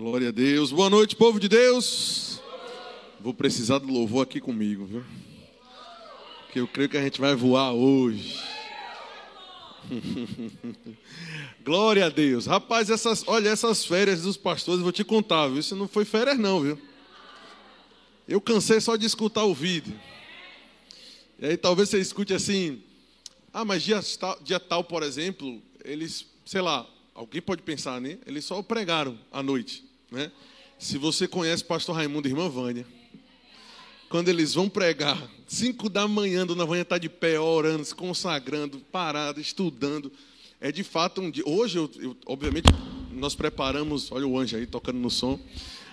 Glória a Deus. Boa noite, povo de Deus. Vou precisar do louvor aqui comigo, viu? Que eu creio que a gente vai voar hoje. Glória a Deus. Rapaz, essas, olha, essas férias dos pastores, vou te contar, viu? Isso não foi férias, não, viu? Eu cansei só de escutar o vídeo. E aí talvez você escute assim, ah, mas dia tal, dia tal, por exemplo, eles, sei lá, alguém pode pensar, né? Eles só pregaram à noite, né? Se você conhece pastor Raimundo e irmã Vânia, quando eles vão pregar, cinco da manhã, dona Vânia está de pé, orando, se consagrando, parada, estudando. É de fato um dia. Hoje, eu, eu, obviamente, nós preparamos, olha o anjo aí tocando no som,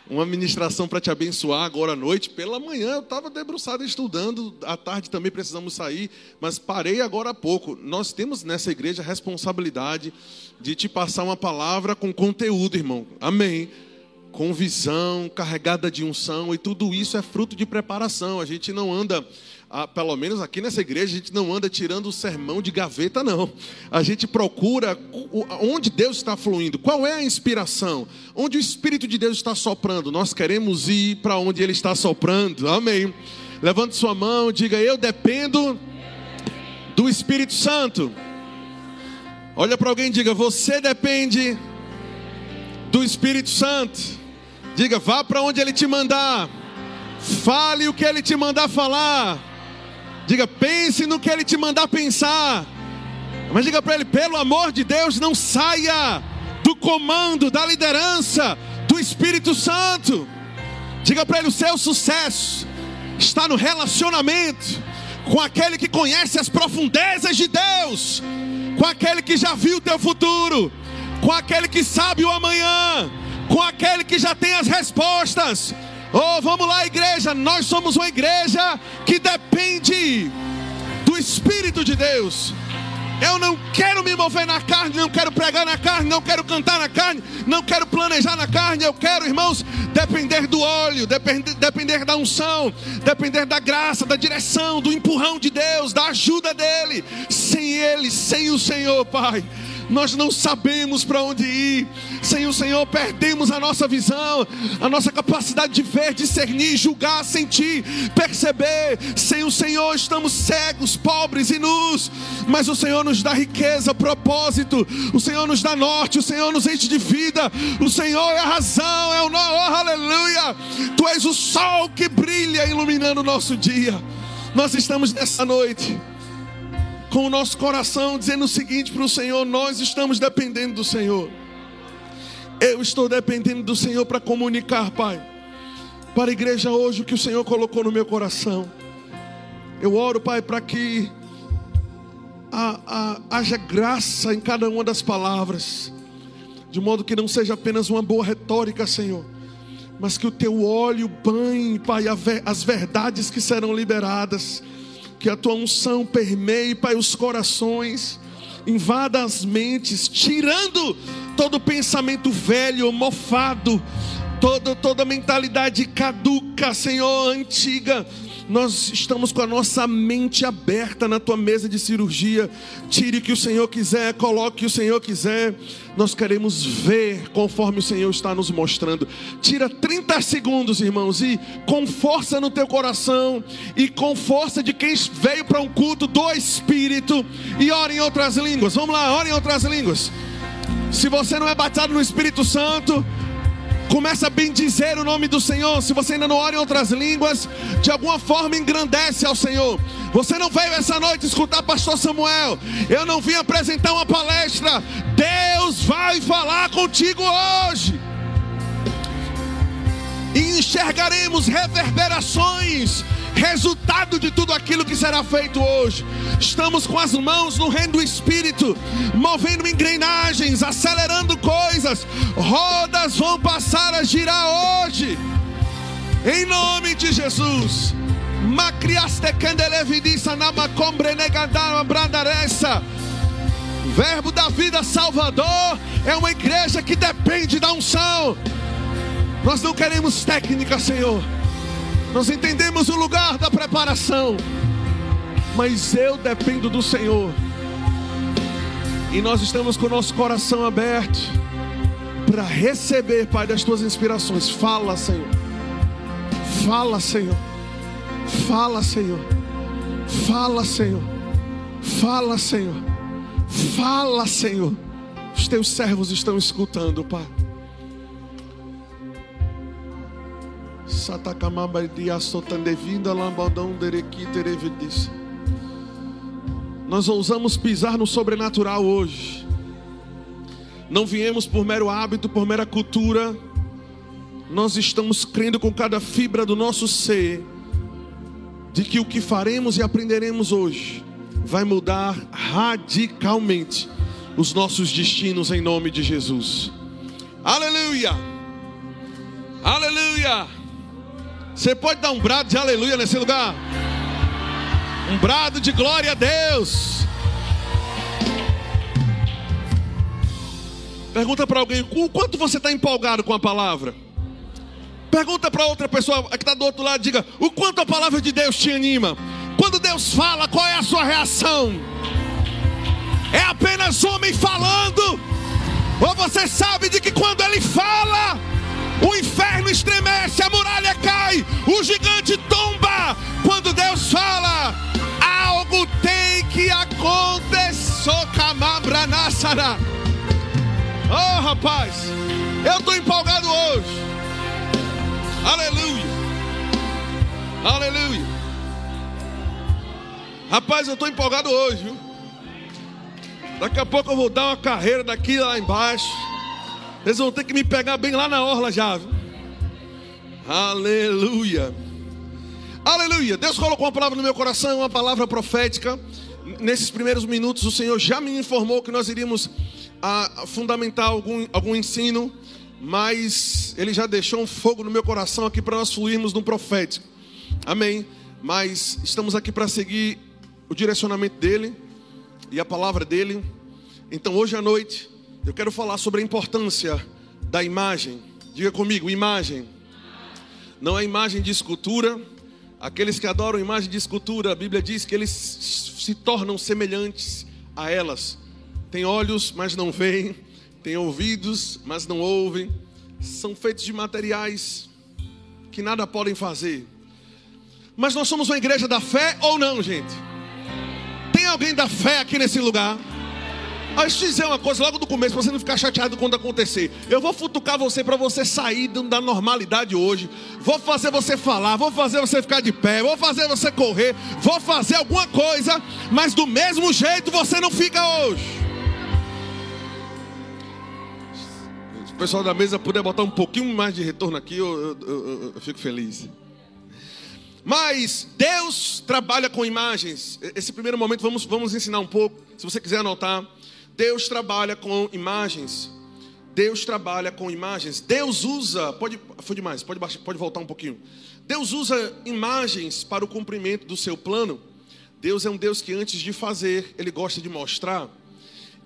uma ministração para te abençoar agora à noite. Pela manhã eu estava debruçado estudando, à tarde também precisamos sair, mas parei agora há pouco. Nós temos nessa igreja a responsabilidade de te passar uma palavra com conteúdo, irmão. Amém com visão, carregada de unção, e tudo isso é fruto de preparação. A gente não anda, ah, pelo menos aqui nessa igreja, a gente não anda tirando o sermão de gaveta, não. A gente procura onde Deus está fluindo, qual é a inspiração, onde o Espírito de Deus está soprando. Nós queremos ir para onde Ele está soprando, amém. Levante sua mão, diga: Eu dependo do Espírito Santo. Olha para alguém e diga: Você depende do Espírito Santo. Diga, vá para onde Ele te mandar. Fale o que Ele te mandar falar. Diga, pense no que Ele te mandar pensar. Mas diga para Ele, pelo amor de Deus, não saia do comando, da liderança do Espírito Santo. Diga para Ele, o seu sucesso está no relacionamento com aquele que conhece as profundezas de Deus, com aquele que já viu o teu futuro, com aquele que sabe o amanhã com aquele que já tem as respostas. Oh, vamos lá, igreja. Nós somos uma igreja que depende do Espírito de Deus. Eu não quero me mover na carne, não quero pregar na carne, não quero cantar na carne, não quero planejar na carne. Eu quero, irmãos, depender do óleo, depender, depender da unção, depender da graça, da direção, do empurrão de Deus, da ajuda dEle. Sem Ele, sem o Senhor, Pai nós não sabemos para onde ir. Sem o Senhor, perdemos a nossa visão, a nossa capacidade de ver, discernir, julgar, sentir, perceber. Sem o Senhor, estamos cegos, pobres e nus. Mas o Senhor nos dá riqueza, propósito. O Senhor nos dá norte. O Senhor nos enche de vida. O Senhor é a razão, é o nó, oh, aleluia. Tu és o sol que brilha iluminando o nosso dia. Nós estamos nessa noite com o nosso coração, dizendo o seguinte para o Senhor: nós estamos dependendo do Senhor. Eu estou dependendo do Senhor para comunicar, Pai, para a igreja hoje o que o Senhor colocou no meu coração. Eu oro, Pai, para que a, a, haja graça em cada uma das palavras, de modo que não seja apenas uma boa retórica, Senhor, mas que o teu óleo banhe, Pai, as verdades que serão liberadas que a tua unção permeie, Pai, os corações, invada as mentes, tirando todo pensamento velho, mofado, toda, toda mentalidade caduca, Senhor, antiga nós estamos com a nossa mente aberta na tua mesa de cirurgia. Tire o que o Senhor quiser, coloque o que o Senhor quiser. Nós queremos ver conforme o Senhor está nos mostrando. Tira 30 segundos, irmãos, e com força no teu coração e com força de quem veio para um culto do Espírito e ore em outras línguas. Vamos lá, ore em outras línguas. Se você não é batizado no Espírito Santo, Começa a bendizer o nome do Senhor. Se você ainda não ora em outras línguas, de alguma forma engrandece ao Senhor. Você não veio essa noite escutar Pastor Samuel. Eu não vim apresentar uma palestra. Deus vai falar contigo hoje. E enxergaremos reverberações resultado de tudo aquilo que será feito hoje. Estamos com as mãos no reino do Espírito, movendo engrenagens, acelerando coisas, rodas vão passar a girar hoje, em nome de Jesus. Macriaste. Verbo da vida salvador é uma igreja que depende da unção. Nós não queremos técnica, Senhor. Nós entendemos o lugar da preparação, mas eu dependo do Senhor. E nós estamos com o nosso coração aberto para receber, Pai, das tuas inspirações. Fala, Senhor. Fala, Senhor. Fala, Senhor. Fala, Senhor. Fala, Senhor. Fala, Senhor. Os teus servos estão escutando, Pai. Derequi terevidis. Nós ousamos pisar no sobrenatural hoje. Não viemos por mero hábito, por mera cultura. Nós estamos crendo com cada fibra do nosso ser de que o que faremos e aprenderemos hoje vai mudar radicalmente os nossos destinos em nome de Jesus. Aleluia! Aleluia! Você pode dar um brado de aleluia nesse lugar? Um brado de glória a Deus. Pergunta para alguém: o quanto você está empolgado com a palavra? Pergunta para outra pessoa que está do outro lado: diga, o quanto a palavra de Deus te anima? Quando Deus fala, qual é a sua reação? É apenas homem falando? Ou você sabe de que quando ele fala, o inferno estremece, a muralha cai, o gigante tomba? Quando Deus fala, algo tem que acontecer. Oh, rapaz, eu estou empolgado hoje. Aleluia. Aleluia. Rapaz, eu estou empolgado hoje, viu? Daqui a pouco eu vou dar uma carreira daqui lá embaixo. Eles vão ter que me pegar bem lá na orla já? Aleluia. Aleluia. Deus colocou uma palavra no meu coração, uma palavra profética. Nesses primeiros minutos, o Senhor já me informou que nós iríamos a fundamentar algum, algum ensino, mas Ele já deixou um fogo no meu coração aqui para nós fluirmos no profético. Amém. Mas estamos aqui para seguir o direcionamento dele e a palavra dele. Então hoje à noite eu quero falar sobre a importância da imagem. Diga comigo, imagem. Não é imagem de escultura. Aqueles que adoram imagem de escultura, a Bíblia diz que eles se tornam semelhantes a elas. Tem olhos, mas não veem. Tem ouvidos, mas não ouvem. São feitos de materiais que nada podem fazer. Mas nós somos uma igreja da fé ou não, gente? Tem alguém da fé aqui nesse lugar? Eu te dizer uma coisa logo do começo, para você não ficar chateado quando acontecer. Eu vou futucar você para você sair da normalidade hoje. Vou fazer você falar, vou fazer você ficar de pé, vou fazer você correr, vou fazer alguma coisa, mas do mesmo jeito você não fica hoje. o pessoal da mesa puder botar um pouquinho mais de retorno aqui, eu, eu, eu, eu fico feliz. Mas Deus trabalha com imagens. Esse primeiro momento vamos, vamos ensinar um pouco. Se você quiser anotar, Deus trabalha com imagens. Deus trabalha com imagens. Deus usa, pode, foi demais, pode, pode voltar um pouquinho. Deus usa imagens para o cumprimento do seu plano. Deus é um Deus que antes de fazer, ele gosta de mostrar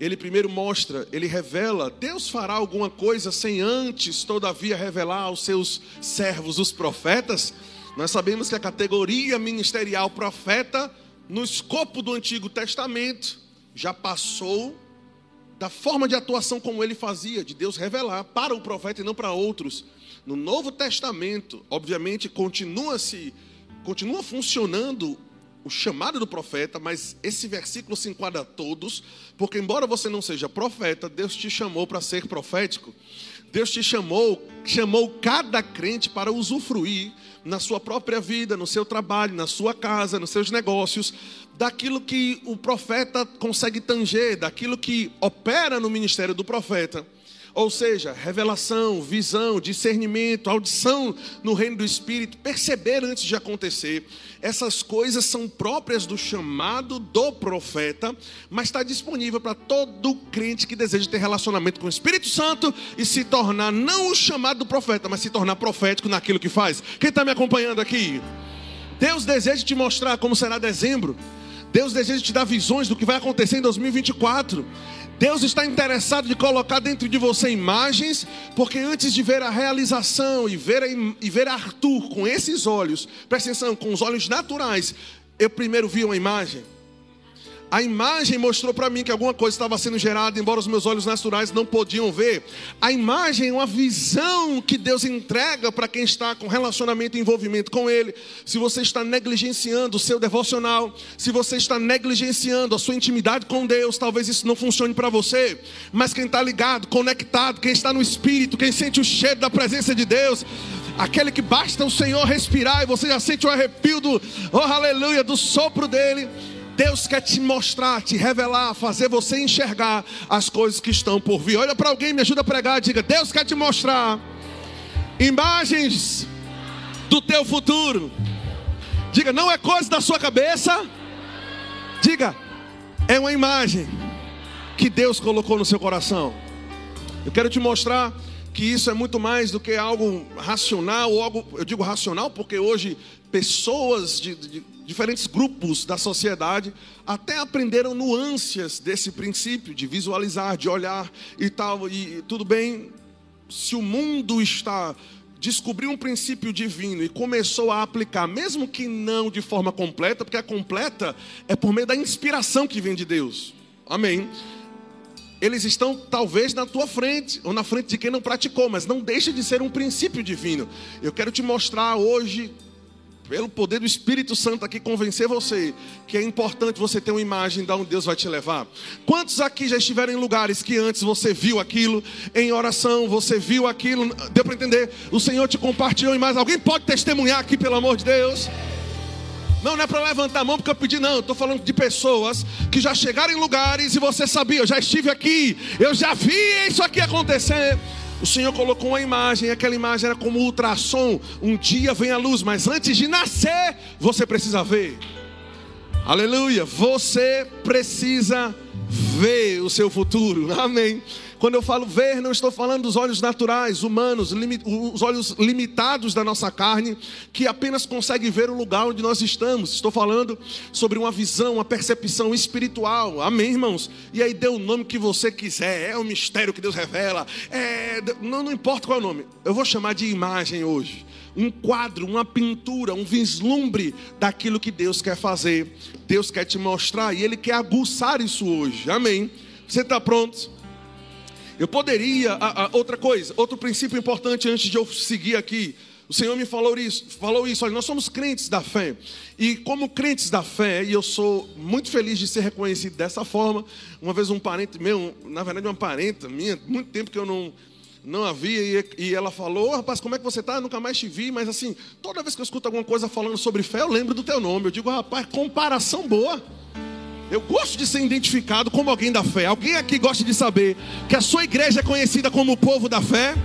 ele primeiro mostra, ele revela, Deus fará alguma coisa sem antes, todavia, revelar aos seus servos, os profetas. Nós sabemos que a categoria ministerial profeta, no escopo do Antigo Testamento, já passou da forma de atuação como ele fazia, de Deus revelar para o profeta e não para outros. No Novo Testamento, obviamente, continua-se, continua funcionando o chamado do profeta, mas esse versículo se enquadra a todos, porque embora você não seja profeta, Deus te chamou para ser profético. Deus te chamou, chamou cada crente para usufruir na sua própria vida, no seu trabalho, na sua casa, nos seus negócios, daquilo que o profeta consegue tanger, daquilo que opera no ministério do profeta. Ou seja, revelação, visão, discernimento, audição no reino do Espírito, perceber antes de acontecer. Essas coisas são próprias do chamado do profeta, mas está disponível para todo crente que deseja ter relacionamento com o Espírito Santo e se tornar não o chamado do profeta, mas se tornar profético naquilo que faz. Quem está me acompanhando aqui? Deus deseja te mostrar como será dezembro. Deus deseja te dar visões do que vai acontecer em 2024. Deus está interessado de colocar dentro de você imagens, porque antes de ver a realização e ver, a, e ver Arthur com esses olhos, presta atenção, com os olhos naturais, eu primeiro vi uma imagem. A imagem mostrou para mim que alguma coisa estava sendo gerada, embora os meus olhos naturais não podiam ver. A imagem é uma visão que Deus entrega para quem está com relacionamento e envolvimento com Ele. Se você está negligenciando o seu devocional, se você está negligenciando a sua intimidade com Deus, talvez isso não funcione para você. Mas quem está ligado, conectado, quem está no Espírito, quem sente o cheiro da presença de Deus, aquele que basta o Senhor respirar e você já sente o arrepio do, oh aleluia, do sopro dele Deus quer te mostrar, te revelar, fazer você enxergar as coisas que estão por vir. Olha para alguém, me ajuda a pregar, diga: Deus quer te mostrar imagens do teu futuro. Diga, não é coisa da sua cabeça. Diga, é uma imagem que Deus colocou no seu coração. Eu quero te mostrar que isso é muito mais do que algo racional, ou algo, eu digo racional porque hoje pessoas de, de diferentes grupos da sociedade até aprenderam nuances desse princípio de visualizar, de olhar e tal. E tudo bem, se o mundo está descobriu um princípio divino e começou a aplicar, mesmo que não de forma completa, porque a completa é por meio da inspiração que vem de Deus. Amém. Eles estão talvez na tua frente, ou na frente de quem não praticou, mas não deixa de ser um princípio divino. Eu quero te mostrar hoje pelo poder do Espírito Santo aqui, convencer você que é importante você ter uma imagem de onde Deus vai te levar. Quantos aqui já estiveram em lugares que antes você viu aquilo, em oração, você viu aquilo, deu para entender? O Senhor te compartilhou em mais. Alguém pode testemunhar aqui, pelo amor de Deus? Não, não é para levantar a mão porque eu pedi, não. Estou falando de pessoas que já chegaram em lugares e você sabia, eu já estive aqui, eu já vi isso aqui acontecer. O Senhor colocou uma imagem, e aquela imagem era como ultrassom. Um dia vem a luz, mas antes de nascer, você precisa ver. Aleluia! Você precisa ver o seu futuro. Amém. Quando eu falo ver, não estou falando dos olhos naturais, humanos, os olhos limitados da nossa carne, que apenas conseguem ver o lugar onde nós estamos. Estou falando sobre uma visão, uma percepção espiritual. Amém, irmãos? E aí dê o nome que você quiser. É o mistério que Deus revela. É, não, não importa qual é o nome. Eu vou chamar de imagem hoje um quadro, uma pintura, um vislumbre daquilo que Deus quer fazer. Deus quer te mostrar e Ele quer aguçar isso hoje. Amém? Você está pronto? Eu poderia, a, a, outra coisa, outro princípio importante antes de eu seguir aqui. O Senhor me falou isso, falou isso, olha, nós somos crentes da fé. E como crentes da fé, e eu sou muito feliz de ser reconhecido dessa forma. Uma vez um parente meu, na verdade uma parenta minha, muito tempo que eu não não havia, e, ela falou, oh, rapaz, como é que você está? Nunca mais te vi, mas assim, toda vez que eu escuto alguma coisa falando sobre fé, eu lembro do teu nome. Eu digo, rapaz, comparação boa. Eu gosto de ser identificado como alguém da fé. Alguém aqui gosta de saber que a sua igreja é conhecida como o povo da fé?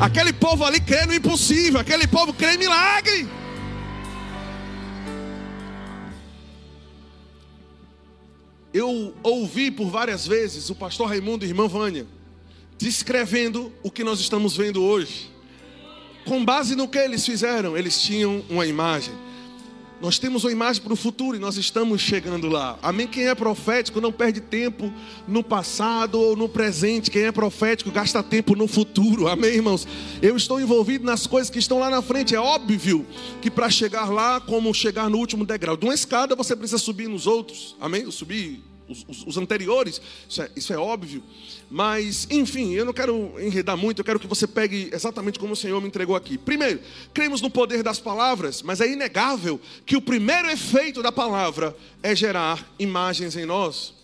Aquele povo ali crê no impossível, aquele povo crê em milagre. Eu ouvi por várias vezes o pastor Raimundo e irmã Vânia descrevendo o que nós estamos vendo hoje. Com base no que eles fizeram, eles tinham uma imagem. Nós temos uma imagem para o futuro e nós estamos chegando lá. Amém? Quem é profético não perde tempo no passado ou no presente. Quem é profético gasta tempo no futuro. Amém, irmãos? Eu estou envolvido nas coisas que estão lá na frente. É óbvio que para chegar lá, como chegar no último degrau de uma escada, você precisa subir nos outros. Amém? Subir os, os, os anteriores. Isso é, isso é óbvio. Mas, enfim, eu não quero enredar muito, eu quero que você pegue exatamente como o Senhor me entregou aqui. Primeiro, cremos no poder das palavras, mas é inegável que o primeiro efeito da palavra é gerar imagens em nós.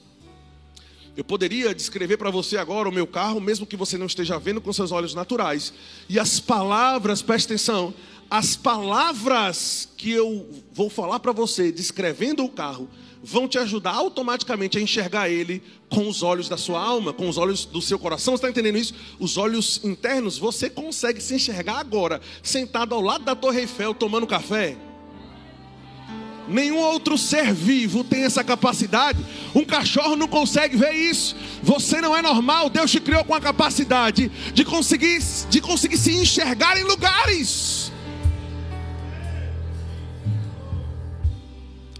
Eu poderia descrever para você agora o meu carro, mesmo que você não esteja vendo com seus olhos naturais. E as palavras, preste atenção, as palavras que eu vou falar para você descrevendo o carro vão te ajudar automaticamente a enxergar ele com os olhos da sua alma, com os olhos do seu coração. Você está entendendo isso? Os olhos internos, você consegue se enxergar agora, sentado ao lado da Torre Eiffel, tomando café. Nenhum outro ser vivo tem essa capacidade. Um cachorro não consegue ver isso. Você não é normal. Deus te criou com a capacidade de conseguir, de conseguir se enxergar em lugares.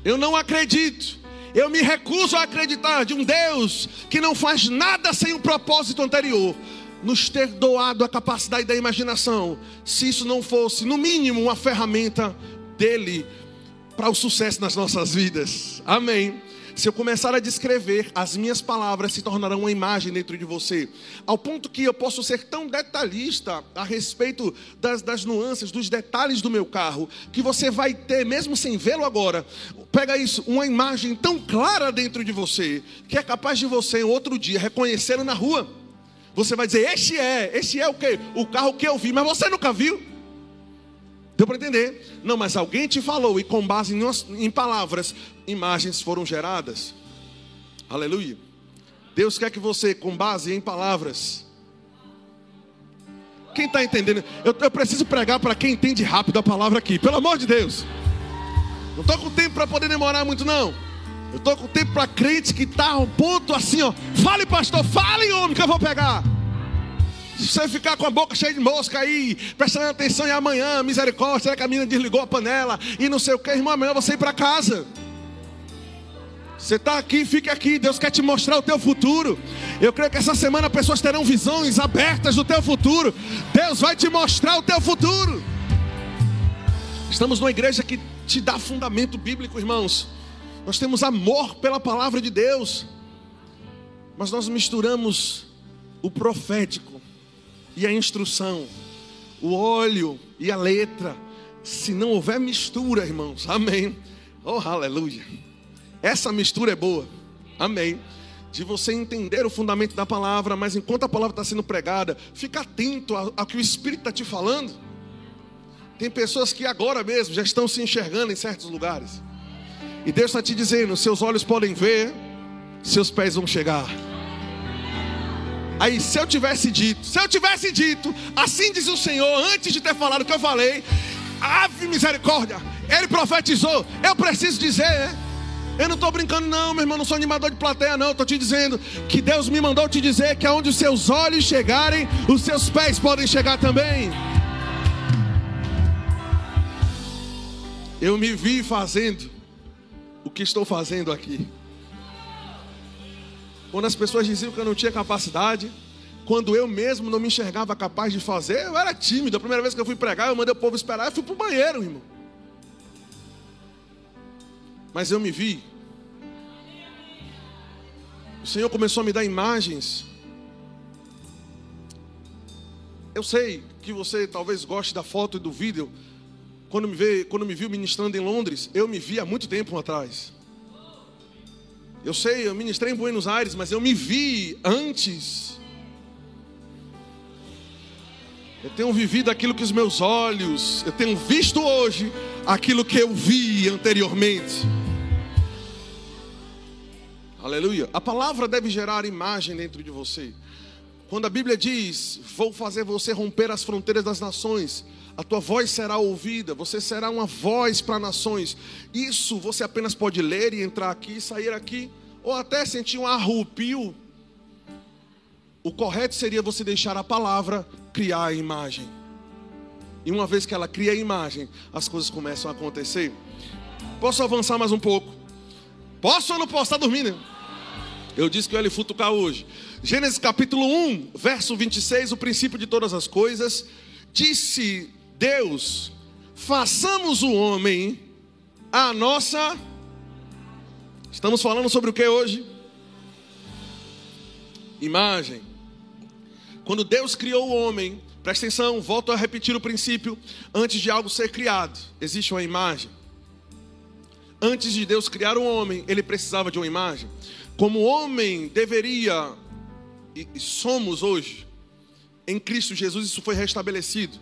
Eu não acredito. Eu me recuso a acreditar de um Deus que não faz nada sem um propósito anterior. Nos ter doado a capacidade da imaginação, se isso não fosse, no mínimo, uma ferramenta dele para o sucesso nas nossas vidas. Amém. Se eu começar a descrever, as minhas palavras se tornarão uma imagem dentro de você. Ao ponto que eu posso ser tão detalhista a respeito das, das nuances, dos detalhes do meu carro, que você vai ter, mesmo sem vê-lo agora, pega isso, uma imagem tão clara dentro de você, que é capaz de você, outro dia, reconhecê-lo na rua. Você vai dizer: Este é, este é o que? O carro que eu vi, mas você nunca viu. Deu para entender? Não, mas alguém te falou e com base em, em palavras, imagens foram geradas. Aleluia. Deus quer que você, com base em palavras, quem está entendendo? Eu, eu, preciso pregar para quem entende rápido a palavra aqui, pelo amor de Deus. Não estou com tempo para poder demorar muito, não. Eu estou com tempo para crente que está um ponto assim, ó. Fale, pastor, fale, homem, que eu vou pegar. Você ficar com a boca cheia de mosca aí, prestando atenção em amanhã, misericórdia, será que a menina desligou a panela e não sei o que, irmão, amanhã você ir para casa. Você está aqui, fique aqui. Deus quer te mostrar o teu futuro. Eu creio que essa semana pessoas terão visões abertas do teu futuro. Deus vai te mostrar o teu futuro. Estamos numa igreja que te dá fundamento bíblico, irmãos. Nós temos amor pela palavra de Deus. Mas nós misturamos o profético e a instrução, o óleo e a letra. Se não houver mistura, irmãos, amém. Oh, aleluia. Essa mistura é boa, amém. De você entender o fundamento da palavra, mas enquanto a palavra está sendo pregada, fica atento ao, que o Espírito está te falando. Tem pessoas que agora mesmo já estão se enxergando em certos lugares, e Deus está te dizendo: seus olhos podem ver, seus pés vão chegar. Aí, se eu tivesse dito, se eu tivesse dito, assim diz o Senhor, antes de ter falado o que eu falei, ave misericórdia, ele profetizou, eu preciso dizer, eu não estou brincando, não, meu irmão, não sou animador de plateia, não, estou te dizendo que Deus me mandou te dizer que aonde os seus olhos chegarem, os seus pés podem chegar também. Eu me vi fazendo o que estou fazendo aqui. Quando as pessoas diziam que eu não tinha capacidade, quando eu mesmo não me enxergava capaz de fazer, eu era tímido. A primeira vez que eu fui pregar, eu mandei o povo esperar, eu fui para o banheiro, irmão. Mas eu me vi. O Senhor começou a me dar imagens. Eu sei que você talvez goste da foto e do vídeo. Quando me, vê, quando me viu ministrando em Londres, eu me vi há muito tempo atrás. Eu sei, eu ministrei em Buenos Aires, mas eu me vi antes. Eu tenho vivido aquilo que os meus olhos, eu tenho visto hoje aquilo que eu vi anteriormente. Aleluia. A palavra deve gerar imagem dentro de você. Quando a Bíblia diz: Vou fazer você romper as fronteiras das nações, a tua voz será ouvida, você será uma voz para nações. Isso você apenas pode ler e entrar aqui sair aqui, ou até sentir um arrupio. O correto seria você deixar a palavra criar a imagem. E uma vez que ela cria a imagem, as coisas começam a acontecer. Posso avançar mais um pouco? Posso ou não posso? Está dormindo? Eu disse que eu ia lhe futucar hoje. Gênesis capítulo 1, verso 26, o princípio de todas as coisas. Disse Deus: façamos o homem a nossa. Estamos falando sobre o que hoje? Imagem. Quando Deus criou o homem, presta atenção, volto a repetir o princípio: antes de algo ser criado, existe uma imagem. Antes de Deus criar o homem, ele precisava de uma imagem. Como o homem deveria, e somos hoje, em Cristo Jesus, isso foi restabelecido.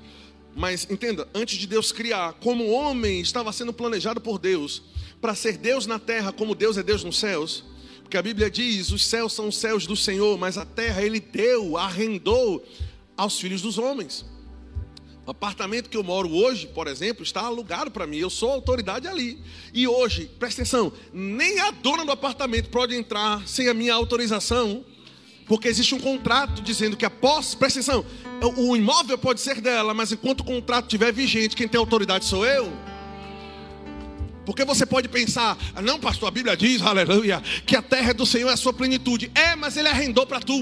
Mas entenda, antes de Deus criar, como o homem estava sendo planejado por Deus para ser Deus na terra, como Deus é Deus nos céus, porque a Bíblia diz: os céus são os céus do Senhor, mas a terra ele deu, arrendou aos filhos dos homens. O apartamento que eu moro hoje, por exemplo, está alugado para mim. Eu sou autoridade ali. E hoje, presta atenção, nem a dona do apartamento pode entrar sem a minha autorização porque existe um contrato dizendo que após, presta atenção, o imóvel pode ser dela, mas enquanto o contrato estiver vigente, quem tem autoridade sou eu. Porque você pode pensar, ah, não, pastor, a Bíblia diz, aleluia, que a terra do Senhor é a sua plenitude. É, mas ele arrendou para tu.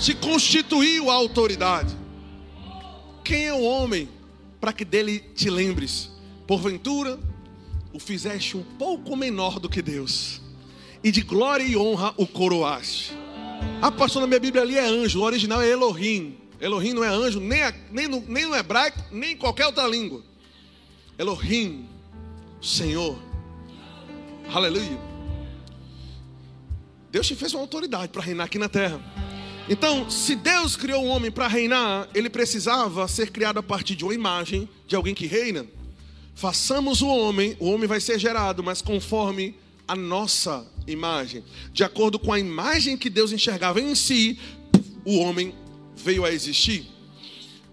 Se constituiu a autoridade. Quem é o homem para que dele te lembres? Porventura, o fizeste um pouco menor do que Deus, e de glória e honra o coroaste. A pastor na minha Bíblia ali é anjo, o original é Elohim. Elohim não é anjo, nem, nem, no, nem no hebraico, nem em qualquer outra língua. Elohim, Senhor. Aleluia. Deus te fez uma autoridade para reinar aqui na terra. Então, se Deus criou o um homem para reinar, ele precisava ser criado a partir de uma imagem de alguém que reina. Façamos o homem, o homem vai ser gerado, mas conforme a nossa imagem. De acordo com a imagem que Deus enxergava em si, o homem veio a existir.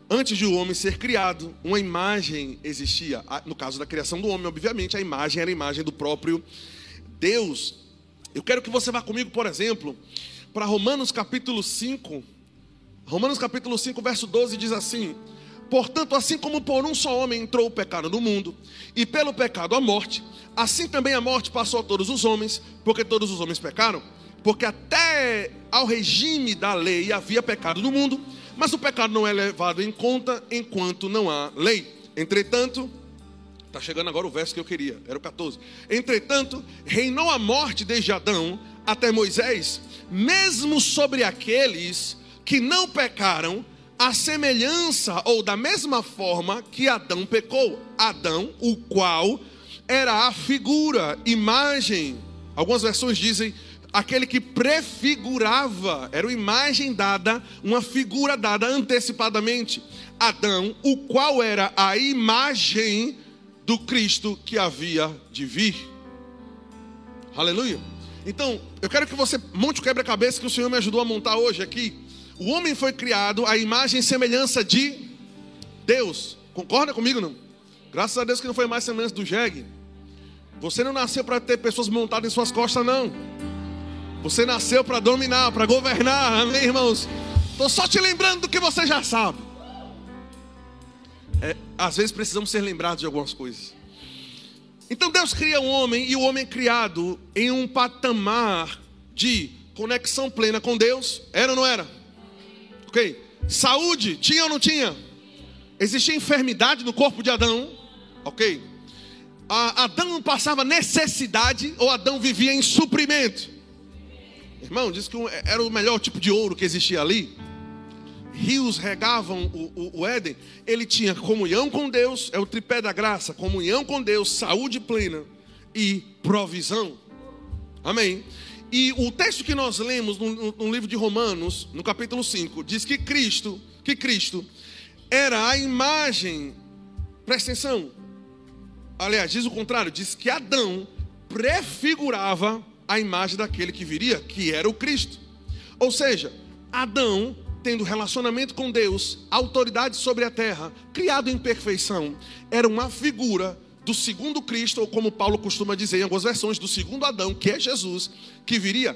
Antes de o homem ser criado, uma imagem existia. No caso da criação do homem, obviamente, a imagem era a imagem do próprio Deus. Eu quero que você vá comigo, por exemplo, para Romanos capítulo 5. Romanos capítulo 5, verso 12 diz assim: Portanto, assim como por um só homem entrou o pecado no mundo, e pelo pecado a morte, assim também a morte passou a todos os homens, porque todos os homens pecaram. Porque até ao regime da lei havia pecado no mundo, mas o pecado não é levado em conta enquanto não há lei. Entretanto, está chegando agora o verso que eu queria, era o 14. Entretanto, reinou a morte desde Adão até Moisés, mesmo sobre aqueles que não pecaram, a semelhança ou da mesma forma que Adão pecou. Adão, o qual era a figura, imagem. Algumas versões dizem aquele que prefigurava, era uma imagem dada, uma figura dada antecipadamente. Adão, o qual era a imagem do Cristo que havia de vir. Aleluia. Então, eu quero que você monte o quebra-cabeça que o Senhor me ajudou a montar hoje aqui. O homem foi criado à imagem e semelhança de Deus. Concorda comigo não? Graças a Deus que não foi mais semelhança do jegue. Você não nasceu para ter pessoas montadas em suas costas não. Você nasceu para dominar, para governar, amém, irmãos? Estou só te lembrando do que você já sabe. É, às vezes precisamos ser lembrados de algumas coisas. Então Deus cria um homem e o homem é criado em um patamar de conexão plena com Deus. Era ou não era? Ok. Saúde, tinha ou não tinha? Existia enfermidade no corpo de Adão. Ok. Adão não passava necessidade ou Adão vivia em suprimento? Irmão, diz que era o melhor tipo de ouro que existia ali. Rios regavam o, o, o Éden. Ele tinha comunhão com Deus, é o tripé da graça: comunhão com Deus, saúde plena e provisão. Amém. E o texto que nós lemos no, no, livro de Romanos, no capítulo 5, diz que Cristo, que Cristo era a imagem, presta atenção. Aliás, diz o contrário, diz que Adão prefigurava a imagem daquele que viria, que era o Cristo. Ou seja, Adão, tendo relacionamento com Deus, autoridade sobre a terra, criado em perfeição, era uma figura do segundo Cristo, ou como Paulo costuma dizer em algumas versões, do segundo Adão, que é Jesus, que viria.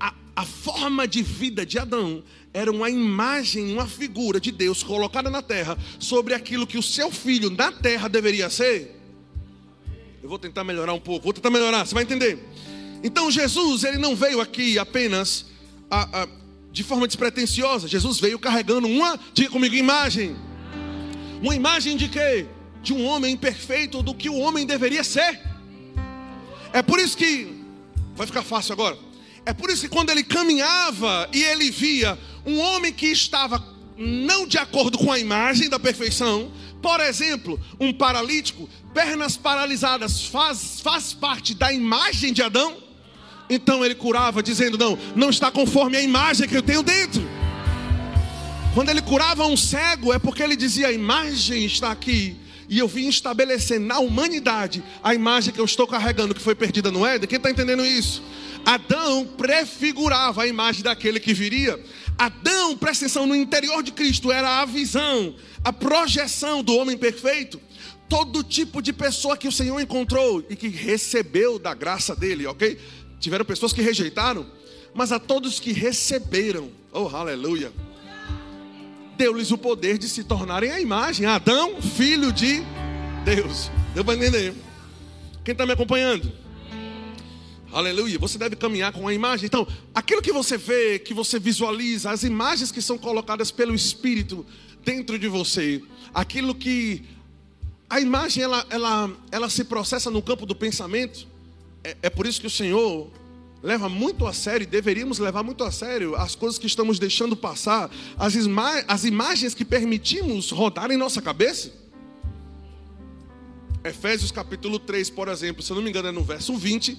A, a forma de vida de Adão era uma imagem, uma figura de Deus colocada na terra sobre aquilo que o seu filho na terra deveria ser. Eu vou tentar melhorar um pouco, vou tentar melhorar, você vai entender. Então Jesus, ele não veio aqui apenas a, a, de forma despretensiosa, Jesus veio carregando uma, diga comigo, imagem. Uma imagem de quê? De um homem perfeito do que o homem deveria ser. É por isso que vai ficar fácil agora. É por isso que quando ele caminhava e ele via um homem que estava não de acordo com a imagem da perfeição, por exemplo, um paralítico, pernas paralisadas, faz, faz parte da imagem de Adão. Então ele curava, dizendo: Não, não está conforme a imagem que eu tenho dentro. Quando ele curava um cego, é porque ele dizia: A imagem está aqui, e eu vim estabelecer na humanidade a imagem que eu estou carregando, que foi perdida no Éden. Quem está entendendo isso? Adão prefigurava a imagem daquele que viria. Adão, presta atenção, no interior de Cristo era a visão, a projeção do homem perfeito. Todo tipo de pessoa que o Senhor encontrou e que recebeu da graça dele, ok? Tiveram pessoas que rejeitaram, mas a todos que receberam, oh aleluia deu-lhes o poder de se tornarem a imagem. Adão, filho de Deus. Deu para entender? Quem está me acompanhando? Aleluia. Você deve caminhar com a imagem. Então, aquilo que você vê, que você visualiza, as imagens que são colocadas pelo Espírito dentro de você, aquilo que a imagem ela, ela, ela se processa no campo do pensamento. É, é por isso que o Senhor leva muito a sério, deveríamos levar muito a sério as coisas que estamos deixando passar, as, ima as imagens que permitimos rodar em nossa cabeça. Efésios capítulo 3, por exemplo, se eu não me engano, é no verso 20,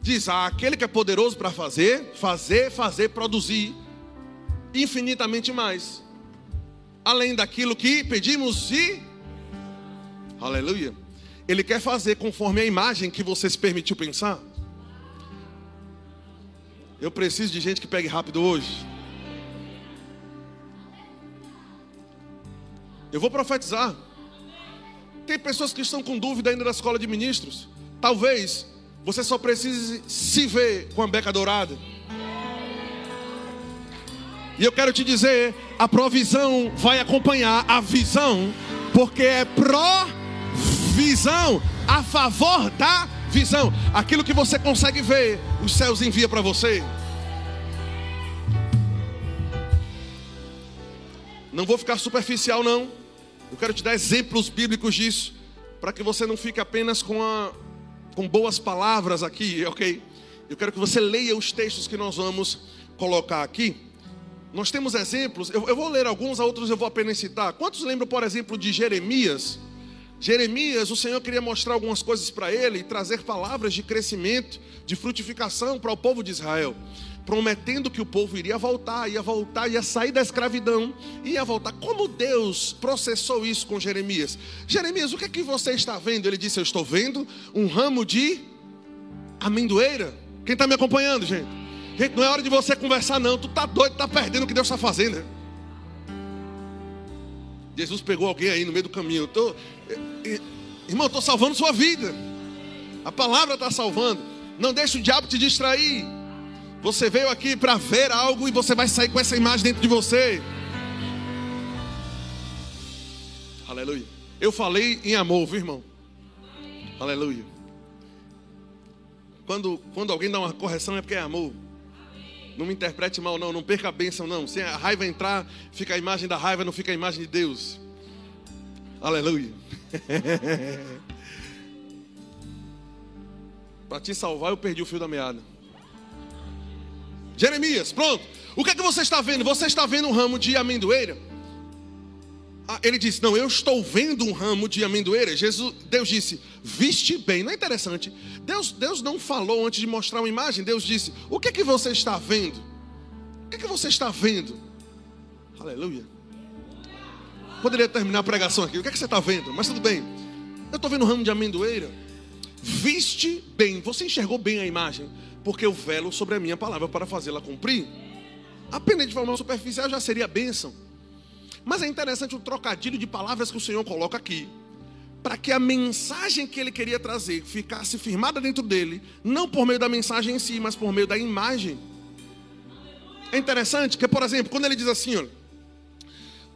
diz: ah, aquele que é poderoso para fazer, fazer, fazer, produzir infinitamente mais, além daquilo que pedimos e. Aleluia. Ele quer fazer conforme a imagem que você se permitiu pensar. Eu preciso de gente que pegue rápido hoje. Eu vou profetizar. Tem pessoas que estão com dúvida ainda da escola de ministros. Talvez você só precise se ver com a beca dourada. E eu quero te dizer, a provisão vai acompanhar a visão, porque é provisão a favor da visão. Aquilo que você consegue ver, os céus envia para você. Não vou ficar superficial não. Eu quero te dar exemplos bíblicos disso, para que você não fique apenas com a com boas palavras aqui, OK? Eu quero que você leia os textos que nós vamos colocar aqui. Nós temos exemplos, eu, eu vou ler alguns, outros eu vou apenas citar. Quantos lembram, por exemplo, de Jeremias? Jeremias, o Senhor queria mostrar algumas coisas para ele e trazer palavras de crescimento, de frutificação para o povo de Israel, prometendo que o povo iria voltar, ia voltar, ia sair da escravidão, ia voltar. Como Deus processou isso com Jeremias? Jeremias, o que é que você está vendo? Ele disse: Eu estou vendo um ramo de amendoeira. Quem está me acompanhando, gente? Gente, não é hora de você conversar, não. Tu tá doido, tá perdendo o que Deus está fazendo. Jesus pegou alguém aí no meio do caminho. Eu tô, irmão, estou salvando sua vida. A palavra está salvando. Não deixe o diabo te distrair. Você veio aqui para ver algo e você vai sair com essa imagem dentro de você. Aleluia. Eu falei em amor, viu, irmão? Aleluia. Quando, quando alguém dá uma correção é porque é amor. Não me interprete mal, não. Não perca a bênção, não. Se a raiva entrar, fica a imagem da raiva, não fica a imagem de Deus. Aleluia. Para te salvar, eu perdi o fio da meada. Jeremias, pronto. O que é que você está vendo? Você está vendo um ramo de amendoeira? Ah, ele disse: Não, eu estou vendo um ramo de amendoeira. Jesus, Deus disse: Viste bem. Não é interessante? Deus, Deus não falou antes de mostrar uma imagem. Deus disse: O que é que você está vendo? O que é que você está vendo? Aleluia. Poderia terminar a pregação aqui. O que é que você está vendo? Mas tudo bem. Eu estou vendo um ramo de amendoeira. Viste bem. Você enxergou bem a imagem. Porque eu velo sobre a minha palavra para fazê-la cumprir. Apenas de forma superficial já seria bênção. Mas é interessante o trocadilho de palavras que o Senhor coloca aqui, para que a mensagem que ele queria trazer ficasse firmada dentro dele, não por meio da mensagem em si, mas por meio da imagem. É interessante que, por exemplo, quando ele diz assim, olha,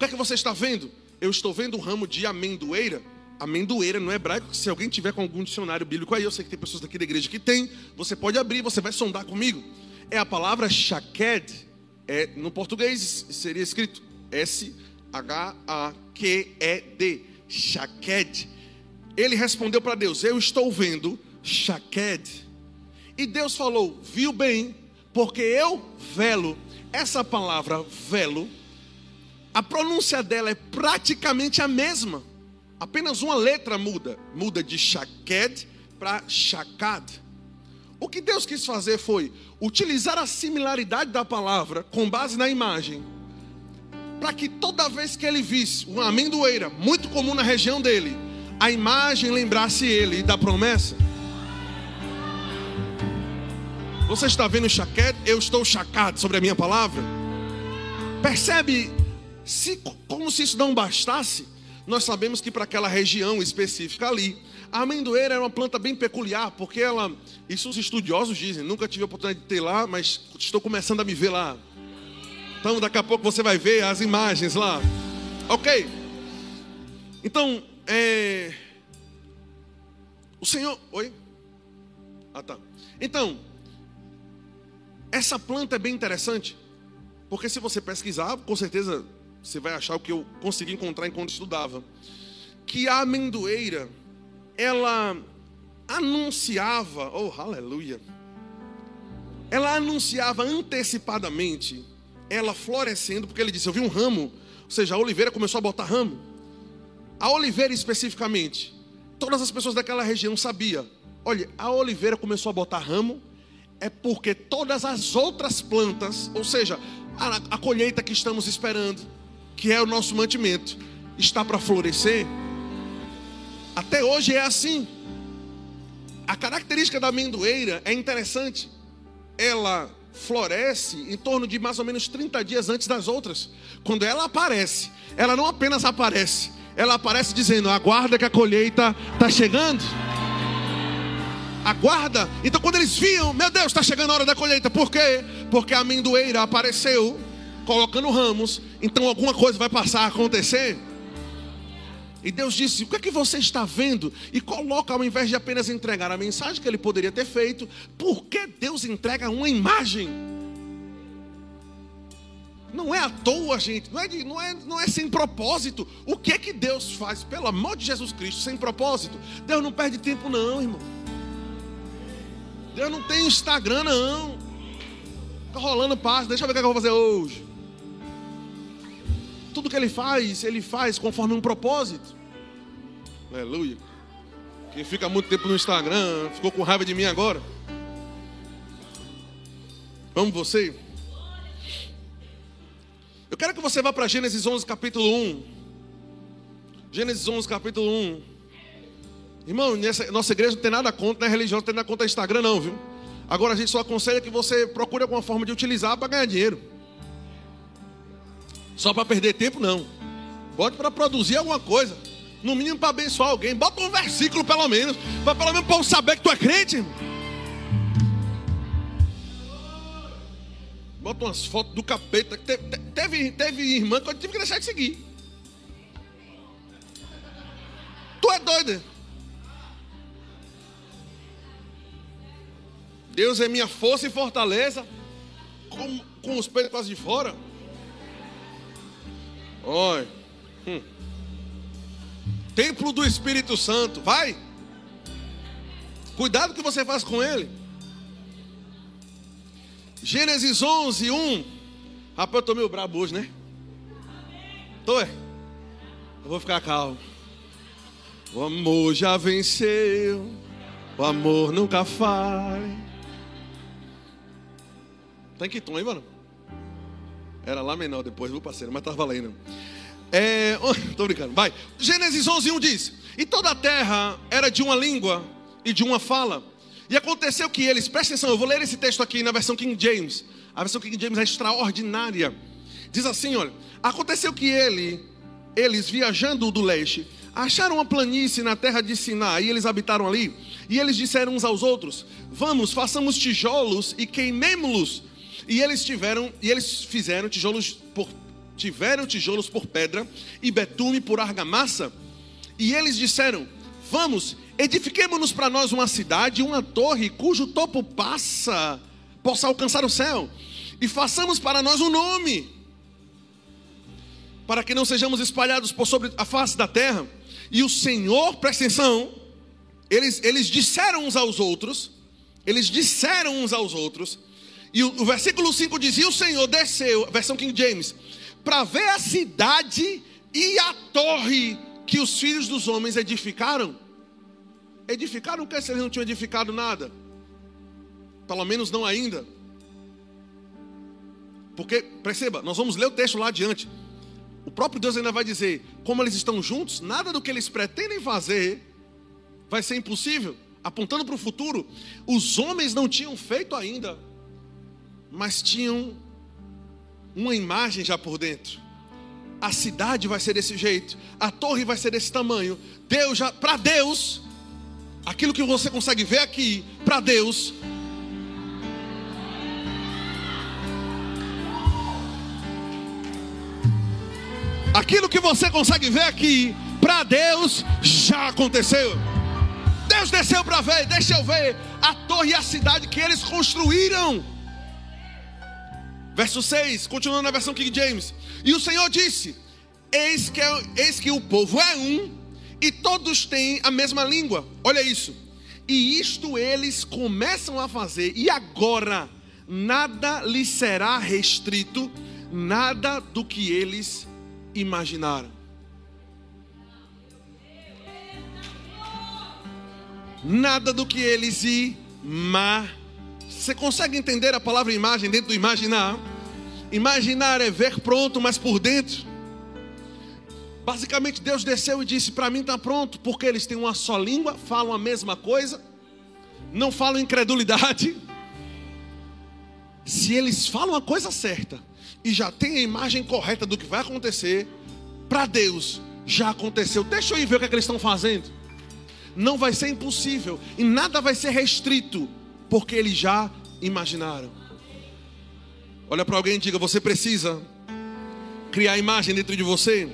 que é que você está vendo? Eu estou vendo um ramo de amendoeira. Amendoeira no hebraico, se alguém tiver com algum dicionário bíblico aí, eu sei que tem pessoas daqui da igreja que tem, você pode abrir, você vai sondar comigo. É a palavra shaked, é, no português seria escrito S H-A-Q-E-D, Shaked. Ele respondeu para Deus: Eu estou vendo Shaked. E Deus falou: Viu bem, porque eu velo. Essa palavra velo, a pronúncia dela é praticamente a mesma. Apenas uma letra muda. Muda de Shaked para Shakad. O que Deus quis fazer foi utilizar a similaridade da palavra com base na imagem para que toda vez que ele visse uma amendoeira, muito comum na região dele, a imagem lembrasse ele da promessa. Você está vendo o chaquete? Eu estou chacado sobre a minha palavra. Percebe? Se, como se isso não bastasse, nós sabemos que para aquela região específica ali, a amendoeira era uma planta bem peculiar, porque ela, isso os estudiosos dizem, nunca tive a oportunidade de ter lá, mas estou começando a me ver lá. Então daqui a pouco você vai ver as imagens lá. Ok. Então, é... o Senhor. Oi? Ah, tá. Então, essa planta é bem interessante. Porque se você pesquisar, com certeza você vai achar o que eu consegui encontrar enquanto estudava. que a amendoeira, ela anunciava, oh aleluia, ela anunciava antecipadamente, ela florescendo, porque ele disse: Eu vi um ramo, ou seja, a oliveira começou a botar ramo. A oliveira especificamente, todas as pessoas daquela região sabiam: olha, a oliveira começou a botar ramo, é porque todas as outras plantas, ou seja, a, a colheita que estamos esperando, que é o nosso mantimento, está para florescer. Até hoje é assim. A característica da amendoeira é interessante ela floresce em torno de mais ou menos 30 dias antes das outras. Quando ela aparece, ela não apenas aparece, ela aparece dizendo: aguarda que a colheita está chegando. Aguarda. Então, quando eles viam, meu Deus, está chegando a hora da colheita. Por quê? Porque a amendoeira apareceu colocando ramos. Então, alguma coisa vai passar a acontecer. E Deus disse: O que é que você está vendo? E coloca, ao invés de apenas entregar a mensagem que ele poderia ter feito, por que Deus entrega uma imagem? Não é à toa, gente, não é, de, não, é, não é sem propósito. O que é que Deus faz, pelo amor de Jesus Cristo, sem propósito? Deus não perde tempo, não, irmão. Deus não tem Instagram, não. Está rolando passo, deixa eu ver o que eu vou fazer hoje tudo que ele faz, ele faz conforme um propósito. Aleluia. Quem fica muito tempo no Instagram, ficou com raiva de mim agora. Vamos você? Eu quero que você vá para Gênesis 11, capítulo 1. Gênesis 11, capítulo 1. Irmão, nessa, nossa igreja não tem nada contra, não é religião, não tem nada contra Instagram, não, viu? Agora a gente só aconselha que você procure alguma forma de utilizar para ganhar dinheiro. Só para perder tempo, não. Bote para produzir alguma coisa. No mínimo para abençoar alguém. Bota um versículo pelo menos. Para pelo menos o povo saber que tu é crente. Bota umas fotos do capeta. Teve, teve, teve irmã que eu tive que deixar de seguir. Tu é doido? Deus é minha força e fortaleza. Com, com os peitos quase de fora. Oi. Hum. Templo do Espírito Santo. Vai. Cuidado que você faz com ele. Gênesis 11, 1. Rapaz, eu tô meio brabo hoje, né? Tô, é? Eu vou ficar calmo. O amor já venceu. O amor nunca falha. Tem que tom, hein, mano? Era lá menor depois, viu, parceiro? Mas estava valendo. É, tô brincando, vai. Gênesis 11, 1 diz: E toda a terra era de uma língua e de uma fala. E aconteceu que eles, presta atenção, eu vou ler esse texto aqui na versão King James. A versão King James é extraordinária. Diz assim: olha, aconteceu que ele, eles viajando do leste, acharam uma planície na terra de Siná, e eles habitaram ali. E eles disseram uns aos outros: Vamos, façamos tijolos e queimemos-los e eles tiveram, e eles fizeram tijolos por tiveram tijolos por pedra e betume por argamassa. E eles disseram: Vamos, edifiquemos-nos para nós uma cidade, uma torre cujo topo passa, possa alcançar o céu, e façamos para nós um nome, para que não sejamos espalhados por sobre a face da terra. E o Senhor, presta atenção, eles, eles disseram uns aos outros, eles disseram uns aos outros, e o, o versículo 5 dizia: O Senhor desceu, versão King James, para ver a cidade e a torre que os filhos dos homens edificaram. Edificaram o que se eles não tinham edificado nada? Pelo menos não ainda. Porque, perceba, nós vamos ler o texto lá adiante. O próprio Deus ainda vai dizer: como eles estão juntos, nada do que eles pretendem fazer vai ser impossível. Apontando para o futuro, os homens não tinham feito ainda mas tinham uma imagem já por dentro. A cidade vai ser desse jeito, a torre vai ser desse tamanho. Deus já, para Deus, aquilo que você consegue ver aqui, para Deus, aquilo que você consegue ver aqui, para Deus já aconteceu. Deus desceu para ver, deixa eu ver a torre e a cidade que eles construíram. Verso 6, continuando na versão King James. E o Senhor disse: Eis que, eis que o povo é um, e todos têm a mesma língua. Olha isso. E isto eles começam a fazer, e agora nada lhes será restrito, nada do que eles imaginaram. Nada do que eles imaginam. Você consegue entender a palavra imagem dentro do imaginar? Imaginar é ver pronto, mas por dentro. Basicamente, Deus desceu e disse: Para mim está pronto, porque eles têm uma só língua, falam a mesma coisa, não falam incredulidade. Se eles falam a coisa certa e já têm a imagem correta do que vai acontecer, para Deus já aconteceu. Deixa eu ir ver o que, é que eles estão fazendo. Não vai ser impossível e nada vai ser restrito, porque eles já imaginaram. Olha para alguém e diga: Você precisa criar imagem dentro de você.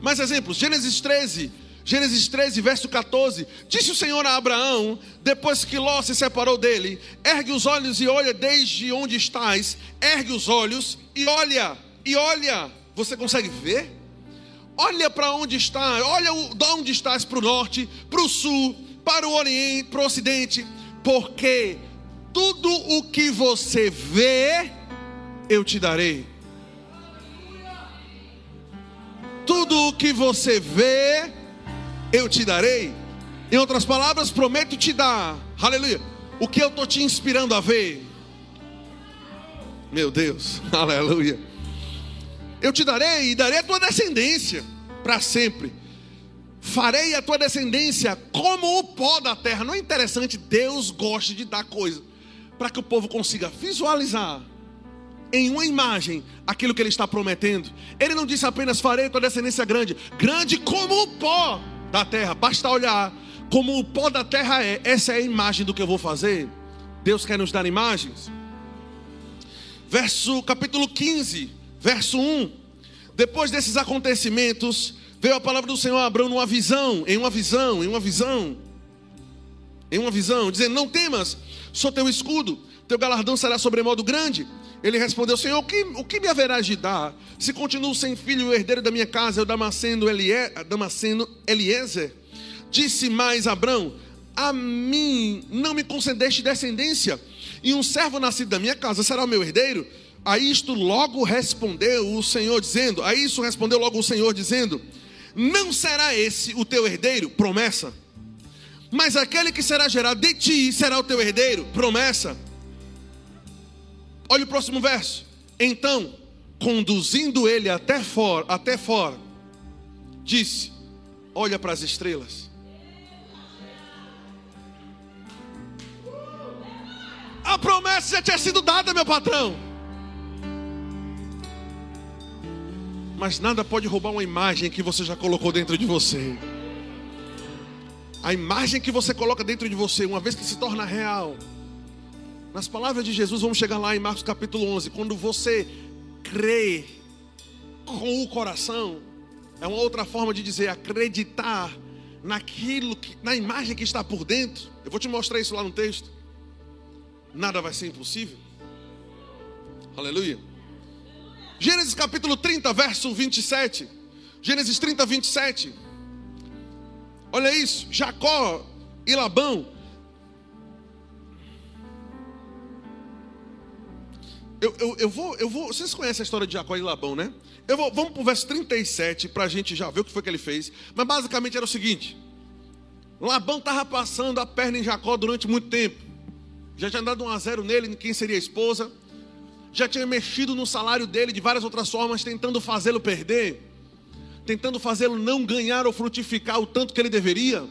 Mais exemplos, Gênesis 13, Gênesis 13, verso 14: Disse o Senhor a Abraão, depois que Ló se separou dele: Ergue os olhos e olha desde onde estás. Ergue os olhos e olha, e olha. Você consegue ver? Olha para onde está, olha de onde estás para o norte, para o sul, para o oriente, para o ocidente, porque tudo o que você vê, eu te darei. Tudo o que você vê, eu te darei. Em outras palavras, prometo te dar, aleluia, o que eu estou te inspirando a ver. Meu Deus, aleluia. Eu te darei e darei a tua descendência para sempre. Farei a tua descendência como o pó da terra. Não é interessante? Deus gosta de dar coisa para que o povo consiga visualizar em uma imagem aquilo que ele está prometendo. Ele não disse apenas farei tua descendência grande, grande como o pó da terra. Basta olhar como o pó da terra é. Essa é a imagem do que eu vou fazer. Deus quer nos dar imagens. Verso capítulo 15, verso 1. Depois desses acontecimentos, veio a palavra do Senhor a Abraão numa visão, em uma visão, em uma visão, em uma visão, dizendo: Não temas, sou teu escudo, teu galardão será sobremodo grande. Ele respondeu: Senhor, o que, o que me haverá de dar? Se continuo sem filho o herdeiro da minha casa é o Damasceno, Elie, Damasceno Eliezer. Disse mais Abrão: A mim não me concedeste descendência, e um servo nascido da minha casa será o meu herdeiro. A isto logo respondeu o Senhor, dizendo: A isso respondeu logo o Senhor, dizendo: Não será esse o teu herdeiro? Promessa. Mas aquele que será gerado de ti será o teu herdeiro? Promessa. Olha o próximo verso. Então, conduzindo ele até fora, até fora, disse: Olha para as estrelas. A promessa já tinha sido dada, meu patrão. Mas nada pode roubar uma imagem que você já colocou dentro de você. A imagem que você coloca dentro de você, uma vez que se torna real, nas palavras de Jesus, vamos chegar lá em Marcos capítulo 11. Quando você crê com o coração, é uma outra forma de dizer acreditar naquilo, que, na imagem que está por dentro. Eu vou te mostrar isso lá no texto. Nada vai ser impossível. Aleluia. Gênesis capítulo 30, verso 27. Gênesis 30, 27. Olha isso. Jacó e Labão Eu, eu, eu, vou, eu vou. Vocês conhecem a história de Jacó e Labão, né? Eu vou, vamos para o verso 37 para a gente já ver o que foi que ele fez. Mas basicamente era o seguinte: Labão estava passando a perna em Jacó durante muito tempo. Já tinha dado um a zero nele, em quem seria a esposa. Já tinha mexido no salário dele de várias outras formas, tentando fazê-lo perder. Tentando fazê-lo não ganhar ou frutificar o tanto que ele deveria.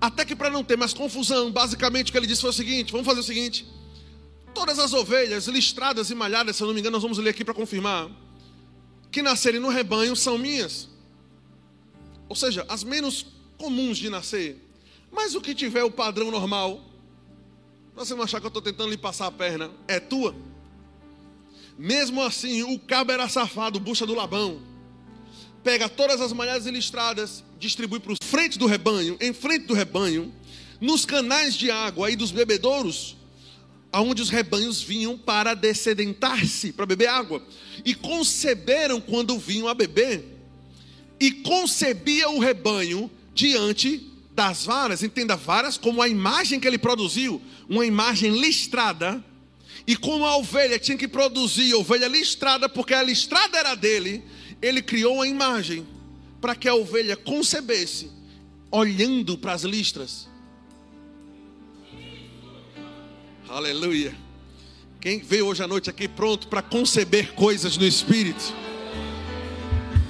Até que para não ter mais confusão, basicamente o que ele disse foi o seguinte: vamos fazer o seguinte Todas as ovelhas listradas e malhadas, se eu não me engano, nós vamos ler aqui para confirmar, que nascerem no rebanho são minhas. Ou seja, as menos comuns de nascer. Mas o que tiver o padrão normal, você não achar que eu estou tentando lhe passar a perna, é tua. Mesmo assim, o cabo era safado, bucha do Labão. Pega todas as malhadas listradas, distribui para frente do rebanho, em frente do rebanho, nos canais de água e dos bebedouros, aonde os rebanhos vinham para descedentar-se, para beber água, e conceberam quando vinham a beber. e concebia o rebanho diante das varas. Entenda, varas como a imagem que ele produziu, uma imagem listrada. E como a ovelha tinha que produzir ovelha listrada, porque a listrada era dele, ele criou a imagem para que a ovelha concebesse, olhando para as listras. Aleluia. Quem veio hoje à noite aqui pronto para conceber coisas no Espírito?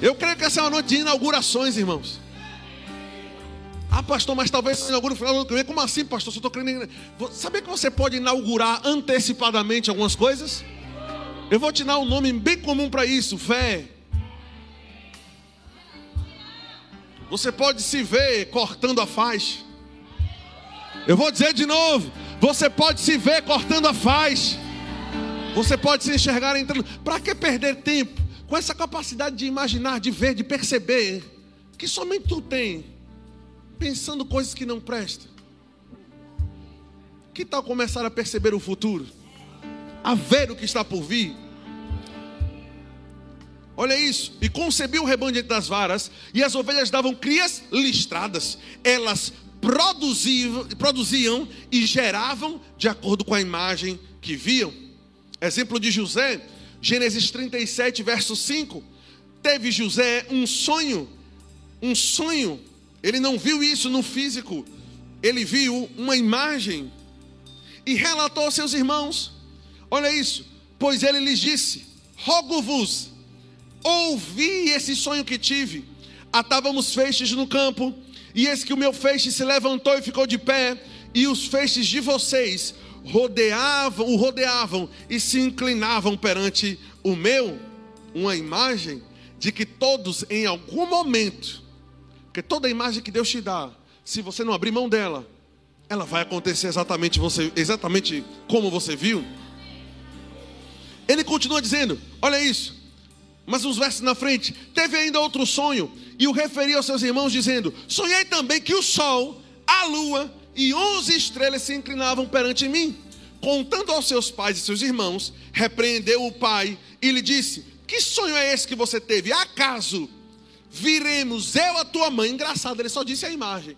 Eu creio que essa é uma noite de inaugurações, irmãos. Ah, pastor, mas talvez se inaugure final do ano Como assim, pastor? Só estou crendo. Sabia que você pode inaugurar antecipadamente algumas coisas? Eu vou te dar um nome bem comum para isso: fé. Você pode se ver cortando a faixa. Eu vou dizer de novo: você pode se ver cortando a faixa. Você pode se enxergar entrando. Para que perder tempo? com essa capacidade de imaginar, de ver, de perceber, que somente tu tem, pensando coisas que não prestam. Que tal começar a perceber o futuro? A ver o que está por vir? Olha isso. E concebiu o rebanho diante das varas, e as ovelhas davam crias listradas. Elas produziam, produziam e geravam de acordo com a imagem que viam. Exemplo de José, Gênesis 37, verso 5. Teve José um sonho, um sonho. Ele não viu isso no físico, ele viu uma imagem e relatou aos seus irmãos: Olha isso, pois ele lhes disse: Rogo-vos, ouvi esse sonho que tive. Atávamos feixes no campo, e eis que o meu feixe se levantou e ficou de pé, e os feixes de vocês rodeavam, o rodeavam e se inclinavam perante o meu, uma imagem de que todos em algum momento, porque toda imagem que Deus te dá, se você não abrir mão dela, ela vai acontecer exatamente você, exatamente como você viu. Ele continua dizendo: Olha isso. Mas uns versos na frente, teve ainda outro sonho e o referia aos seus irmãos dizendo: Sonhei também que o sol, a lua e onze estrelas se inclinavam perante mim. Contando aos seus pais e seus irmãos, repreendeu o pai e lhe disse: Que sonho é esse que você teve? Acaso viremos eu a tua mãe? Engraçado, ele só disse a imagem.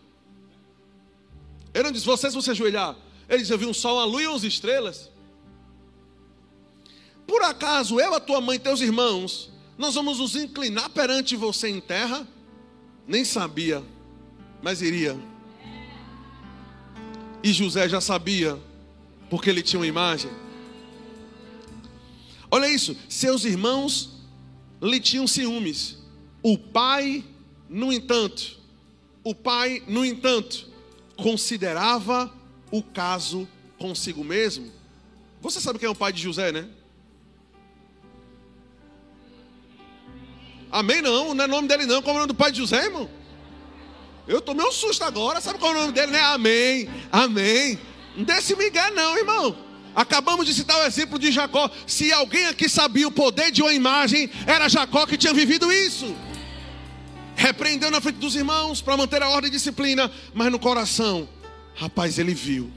Ele não disse: Vocês vão se ajoelhar. Ele disse: Eu vi um sol, uma lua e onze estrelas. Por acaso eu, a tua mãe e teus irmãos, nós vamos nos inclinar perante você em terra? Nem sabia, mas iria. E José já sabia, porque ele tinha uma imagem. Olha isso, seus irmãos lhe tinham ciúmes. O pai, no entanto, o pai, no entanto, considerava o caso consigo mesmo. Você sabe quem é o pai de José, né? Amém? Não, não é nome dele, não. Como é o nome do pai de José, irmão? Eu tomei um susto agora. Sabe qual é o nome dele, né? Amém. Amém. Não desse Miguel, não, irmão. Acabamos de citar o exemplo de Jacó. Se alguém aqui sabia o poder de uma imagem, era Jacó que tinha vivido isso. Repreendeu na frente dos irmãos para manter a ordem e disciplina, mas no coração, rapaz, ele viu.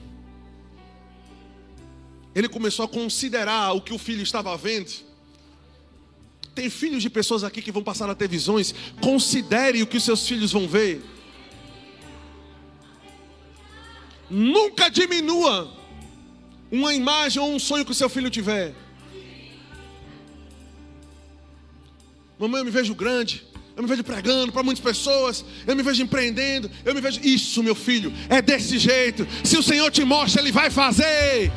Ele começou a considerar o que o filho estava vendo. Tem filhos de pessoas aqui que vão passar a ter visões. Considere o que os seus filhos vão ver. Nunca diminua uma imagem ou um sonho que o seu filho tiver. Mamãe, eu me vejo grande. Eu me vejo pregando para muitas pessoas. Eu me vejo empreendendo. Eu me vejo. Isso, meu filho, é desse jeito. Se o Senhor te mostra, Ele vai fazer.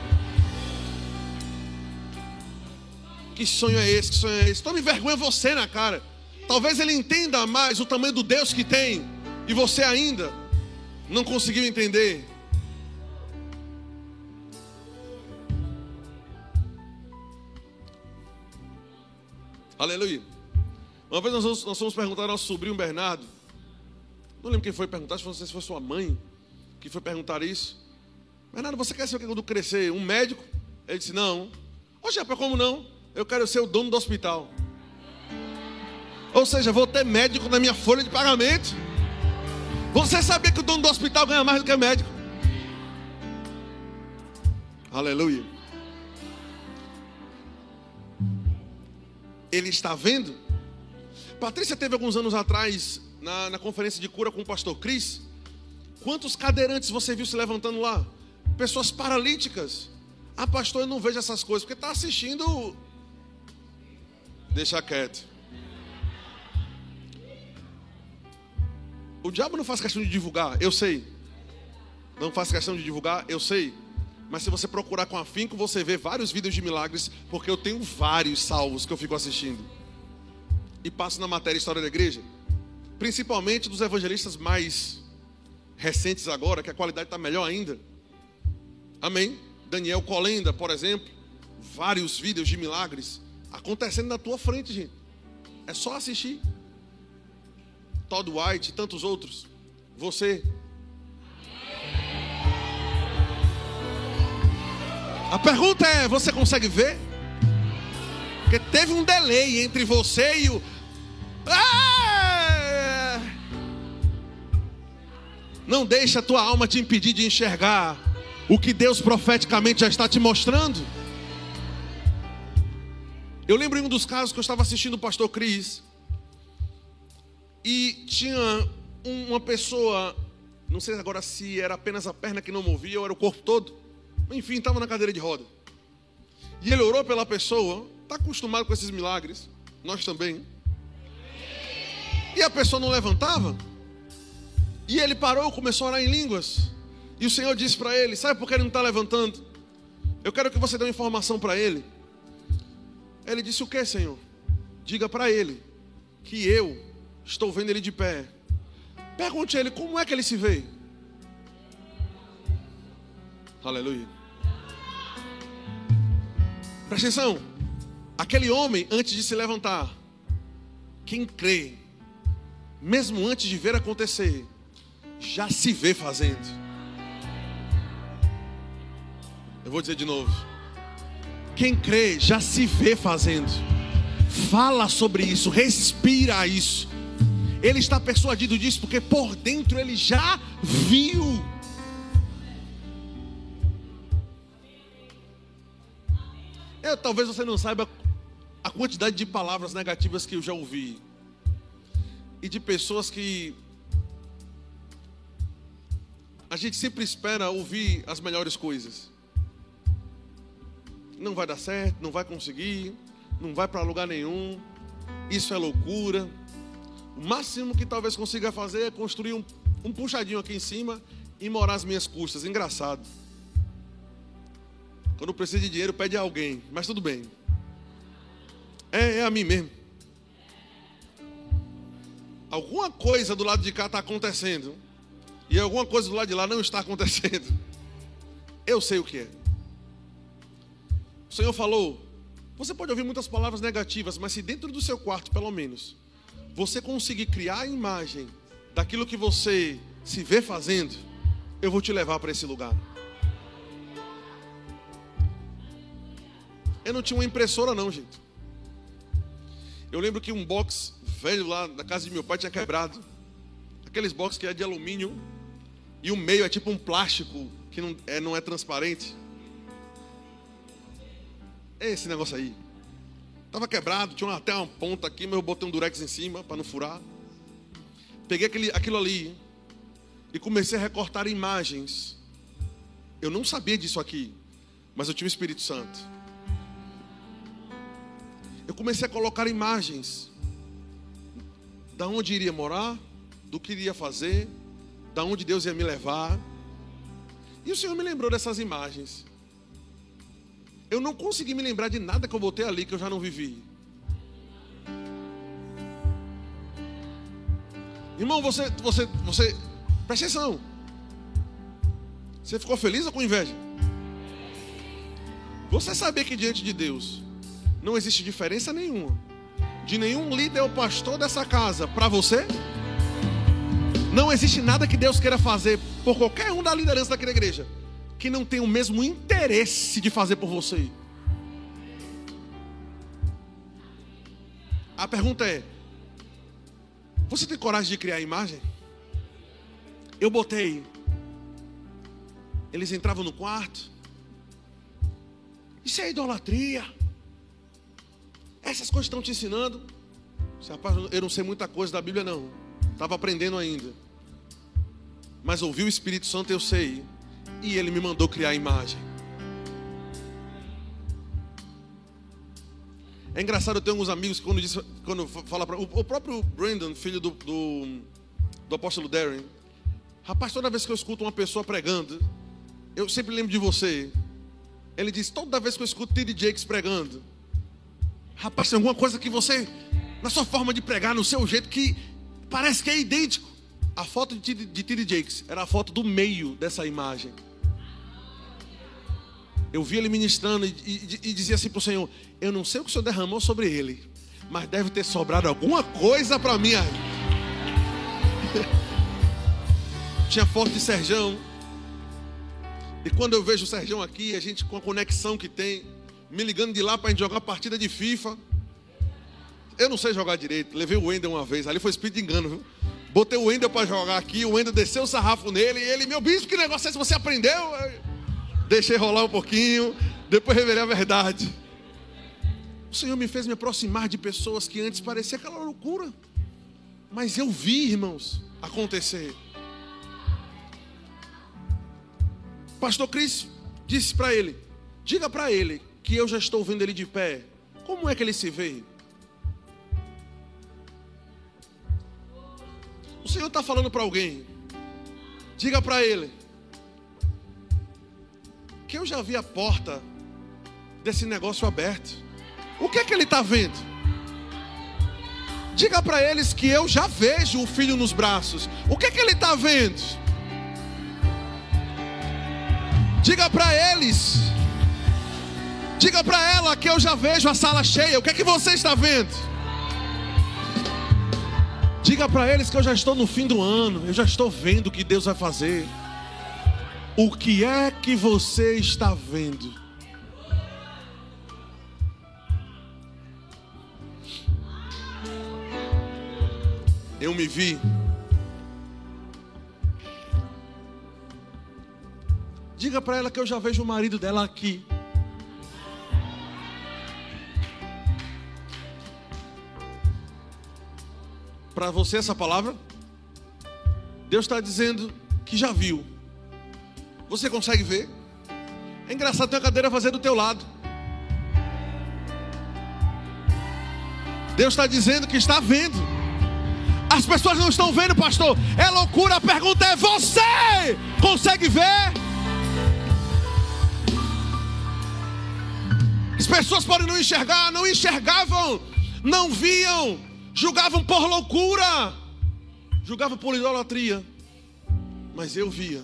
Que sonho é esse? Que sonho é esse? Tome vergonha você na cara. Talvez ele entenda mais o tamanho do Deus que tem. E você ainda não conseguiu entender. Aleluia. Uma vez nós fomos, nós fomos perguntar ao nosso sobrinho Bernardo. Não lembro quem foi perguntar, não sei se foi sua mãe que foi perguntar isso. Bernardo, você quer ser o que quando crescer? Um médico? Ele disse, não. Oxe, para como não? Eu quero ser o dono do hospital. Ou seja, vou ter médico na minha folha de pagamento. Você sabia que o dono do hospital ganha mais do que médico? Aleluia. ele está vendo? Patrícia teve alguns anos atrás, na, na conferência de cura com o pastor Cris, quantos cadeirantes você viu se levantando lá? Pessoas paralíticas. Ah, pastor, eu não vejo essas coisas, porque está assistindo. Deixa quieto. O diabo não faz questão de divulgar, eu sei. Não faz questão de divulgar, eu sei. Mas se você procurar com afinco, você vê vários vídeos de milagres, porque eu tenho vários salvos que eu fico assistindo. E passo na matéria História da Igreja, principalmente dos evangelistas mais recentes agora, que a qualidade está melhor ainda. Amém? Daniel Colenda, por exemplo, vários vídeos de milagres acontecendo na tua frente, gente. É só assistir. Todd White e tantos outros. Você. A pergunta é: você consegue ver? Porque teve um delay entre você e o. Ah! Não deixa a tua alma te impedir de enxergar o que Deus profeticamente já está te mostrando. Eu lembro em um dos casos que eu estava assistindo o pastor Cris e tinha uma pessoa, não sei agora se era apenas a perna que não movia ou era o corpo todo, enfim, estava na cadeira de roda. E ele orou pela pessoa, está acostumado com esses milagres, nós também. E a pessoa não levantava, e ele parou, começou a orar em línguas. E o Senhor disse para ele: Sabe por que ele não está levantando? Eu quero que você dê uma informação para ele. Ele disse: O que, Senhor? Diga para ele que eu estou vendo ele de pé. Pergunte a ele como é que ele se vê. Aleluia. Presta atenção. Aquele homem, antes de se levantar, quem crê, mesmo antes de ver acontecer, já se vê fazendo. Eu vou dizer de novo. Quem crê já se vê fazendo. Fala sobre isso, respira isso. Ele está persuadido disso porque por dentro ele já viu. Eu, talvez você não saiba a quantidade de palavras negativas que eu já ouvi. E de pessoas que a gente sempre espera ouvir as melhores coisas não vai dar certo, não vai conseguir, não vai para lugar nenhum, isso é loucura. O máximo que talvez consiga fazer é construir um, um puxadinho aqui em cima e morar às minhas custas. Engraçado. Quando precisa de dinheiro, pede a alguém, mas tudo bem. É, é a mim mesmo. Alguma coisa do lado de cá está acontecendo. E alguma coisa do lado de lá não está acontecendo. Eu sei o que é. O Senhor falou: você pode ouvir muitas palavras negativas, mas se dentro do seu quarto, pelo menos, você conseguir criar a imagem daquilo que você se vê fazendo, eu vou te levar para esse lugar. Eu não tinha uma impressora, não, gente. Eu lembro que um box velho lá da casa de meu pai tinha quebrado. Aqueles box que é de alumínio e o meio é tipo um plástico que não é, não é transparente. Esse negócio aí. Tava quebrado, tinha até uma ponta aqui, mas eu botei um durex em cima para não furar. Peguei aquele, aquilo ali e comecei a recortar imagens. Eu não sabia disso aqui, mas eu tinha o Espírito Santo. Eu comecei a colocar imagens da onde iria morar, do que iria fazer, da onde Deus ia me levar. E o Senhor me lembrou dessas imagens. Eu não consegui me lembrar de nada que eu botei ali que eu já não vivi. Irmão, você, você, você, presta atenção. Você ficou feliz ou com inveja? Você sabia que diante de Deus não existe diferença nenhuma de nenhum líder ou pastor dessa casa para você? Não existe nada que Deus queira fazer por qualquer um da liderança daquela igreja que não tem o mesmo interesse de fazer por você. A pergunta é: você tem coragem de criar a imagem? Eu botei. Eles entravam no quarto. Isso é idolatria. Essas coisas estão te ensinando. Rapaz, eu não sei muita coisa da Bíblia, não. Estava aprendendo ainda. Mas ouvi o Espírito Santo, eu sei. E ele me mandou criar a imagem. É engraçado, eu tenho alguns amigos que quando, diz, quando fala para. O, próprio Brandon, filho do, do, do apóstolo Darren. Rapaz, toda vez que eu escuto uma pessoa pregando, eu sempre lembro de você. Ele diz: toda vez que eu escuto T.D. Jakes pregando, rapaz, tem alguma coisa que você, na sua forma de pregar, no seu jeito, que parece que é idêntico. A foto de T.D. Jakes era a foto do meio dessa imagem. Eu vi ele ministrando e, e, e dizia assim para o Senhor: Eu não sei o que o Senhor derramou sobre ele, mas deve ter sobrado alguma coisa para mim aí. Tinha foto de Serjão. E quando eu vejo o Serjão aqui, a gente com a conexão que tem, me ligando de lá para a gente jogar partida de FIFA. Eu não sei jogar direito. Levei o Wendel uma vez. Ali foi espírito de engano, viu? Botei o Wendel para jogar aqui. O Wendel desceu o sarrafo nele. E ele, meu bispo, que negócio é esse? Você aprendeu? deixei rolar um pouquinho, depois revelei a verdade. O Senhor me fez me aproximar de pessoas que antes parecia aquela loucura, mas eu vi, irmãos, acontecer. Pastor Cris disse para ele: Diga para ele que eu já estou vendo ele de pé. Como é que ele se vê? O Senhor está falando para alguém. Diga para ele que eu já vi a porta desse negócio aberto. O que é que ele está vendo? Diga para eles que eu já vejo o filho nos braços. O que é que ele está vendo? Diga para eles. Diga para ela que eu já vejo a sala cheia. O que é que você está vendo? Diga para eles que eu já estou no fim do ano. Eu já estou vendo o que Deus vai fazer. O que é que você está vendo? Eu me vi. Diga para ela que eu já vejo o marido dela aqui. Para você essa palavra? Deus está dizendo que já viu. Você consegue ver? É engraçado ter uma cadeira fazer do teu lado. Deus está dizendo que está vendo. As pessoas não estão vendo, pastor. É loucura. A pergunta é: você consegue ver? As pessoas podem não enxergar, não enxergavam, não viam, julgavam por loucura, julgavam por idolatria. Mas eu via.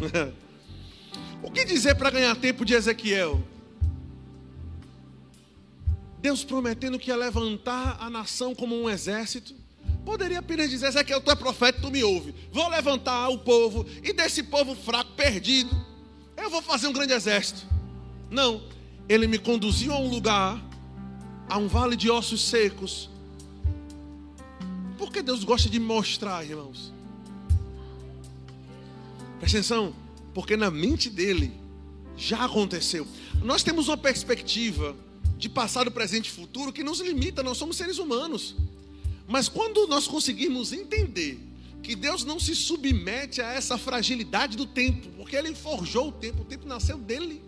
o que dizer para ganhar tempo de Ezequiel? Deus prometendo que ia levantar a nação como um exército. Poderia apenas dizer, Ezequiel, tu é profeta, tu me ouve. Vou levantar o povo, e desse povo fraco, perdido, eu vou fazer um grande exército. Não, ele me conduziu a um lugar, a um vale de ossos secos. Porque Deus gosta de mostrar, irmãos. Presta atenção, porque na mente dele já aconteceu. Nós temos uma perspectiva de passado, presente e futuro que nos limita, nós somos seres humanos. Mas quando nós conseguirmos entender que Deus não se submete a essa fragilidade do tempo, porque Ele forjou o tempo, o tempo nasceu dele.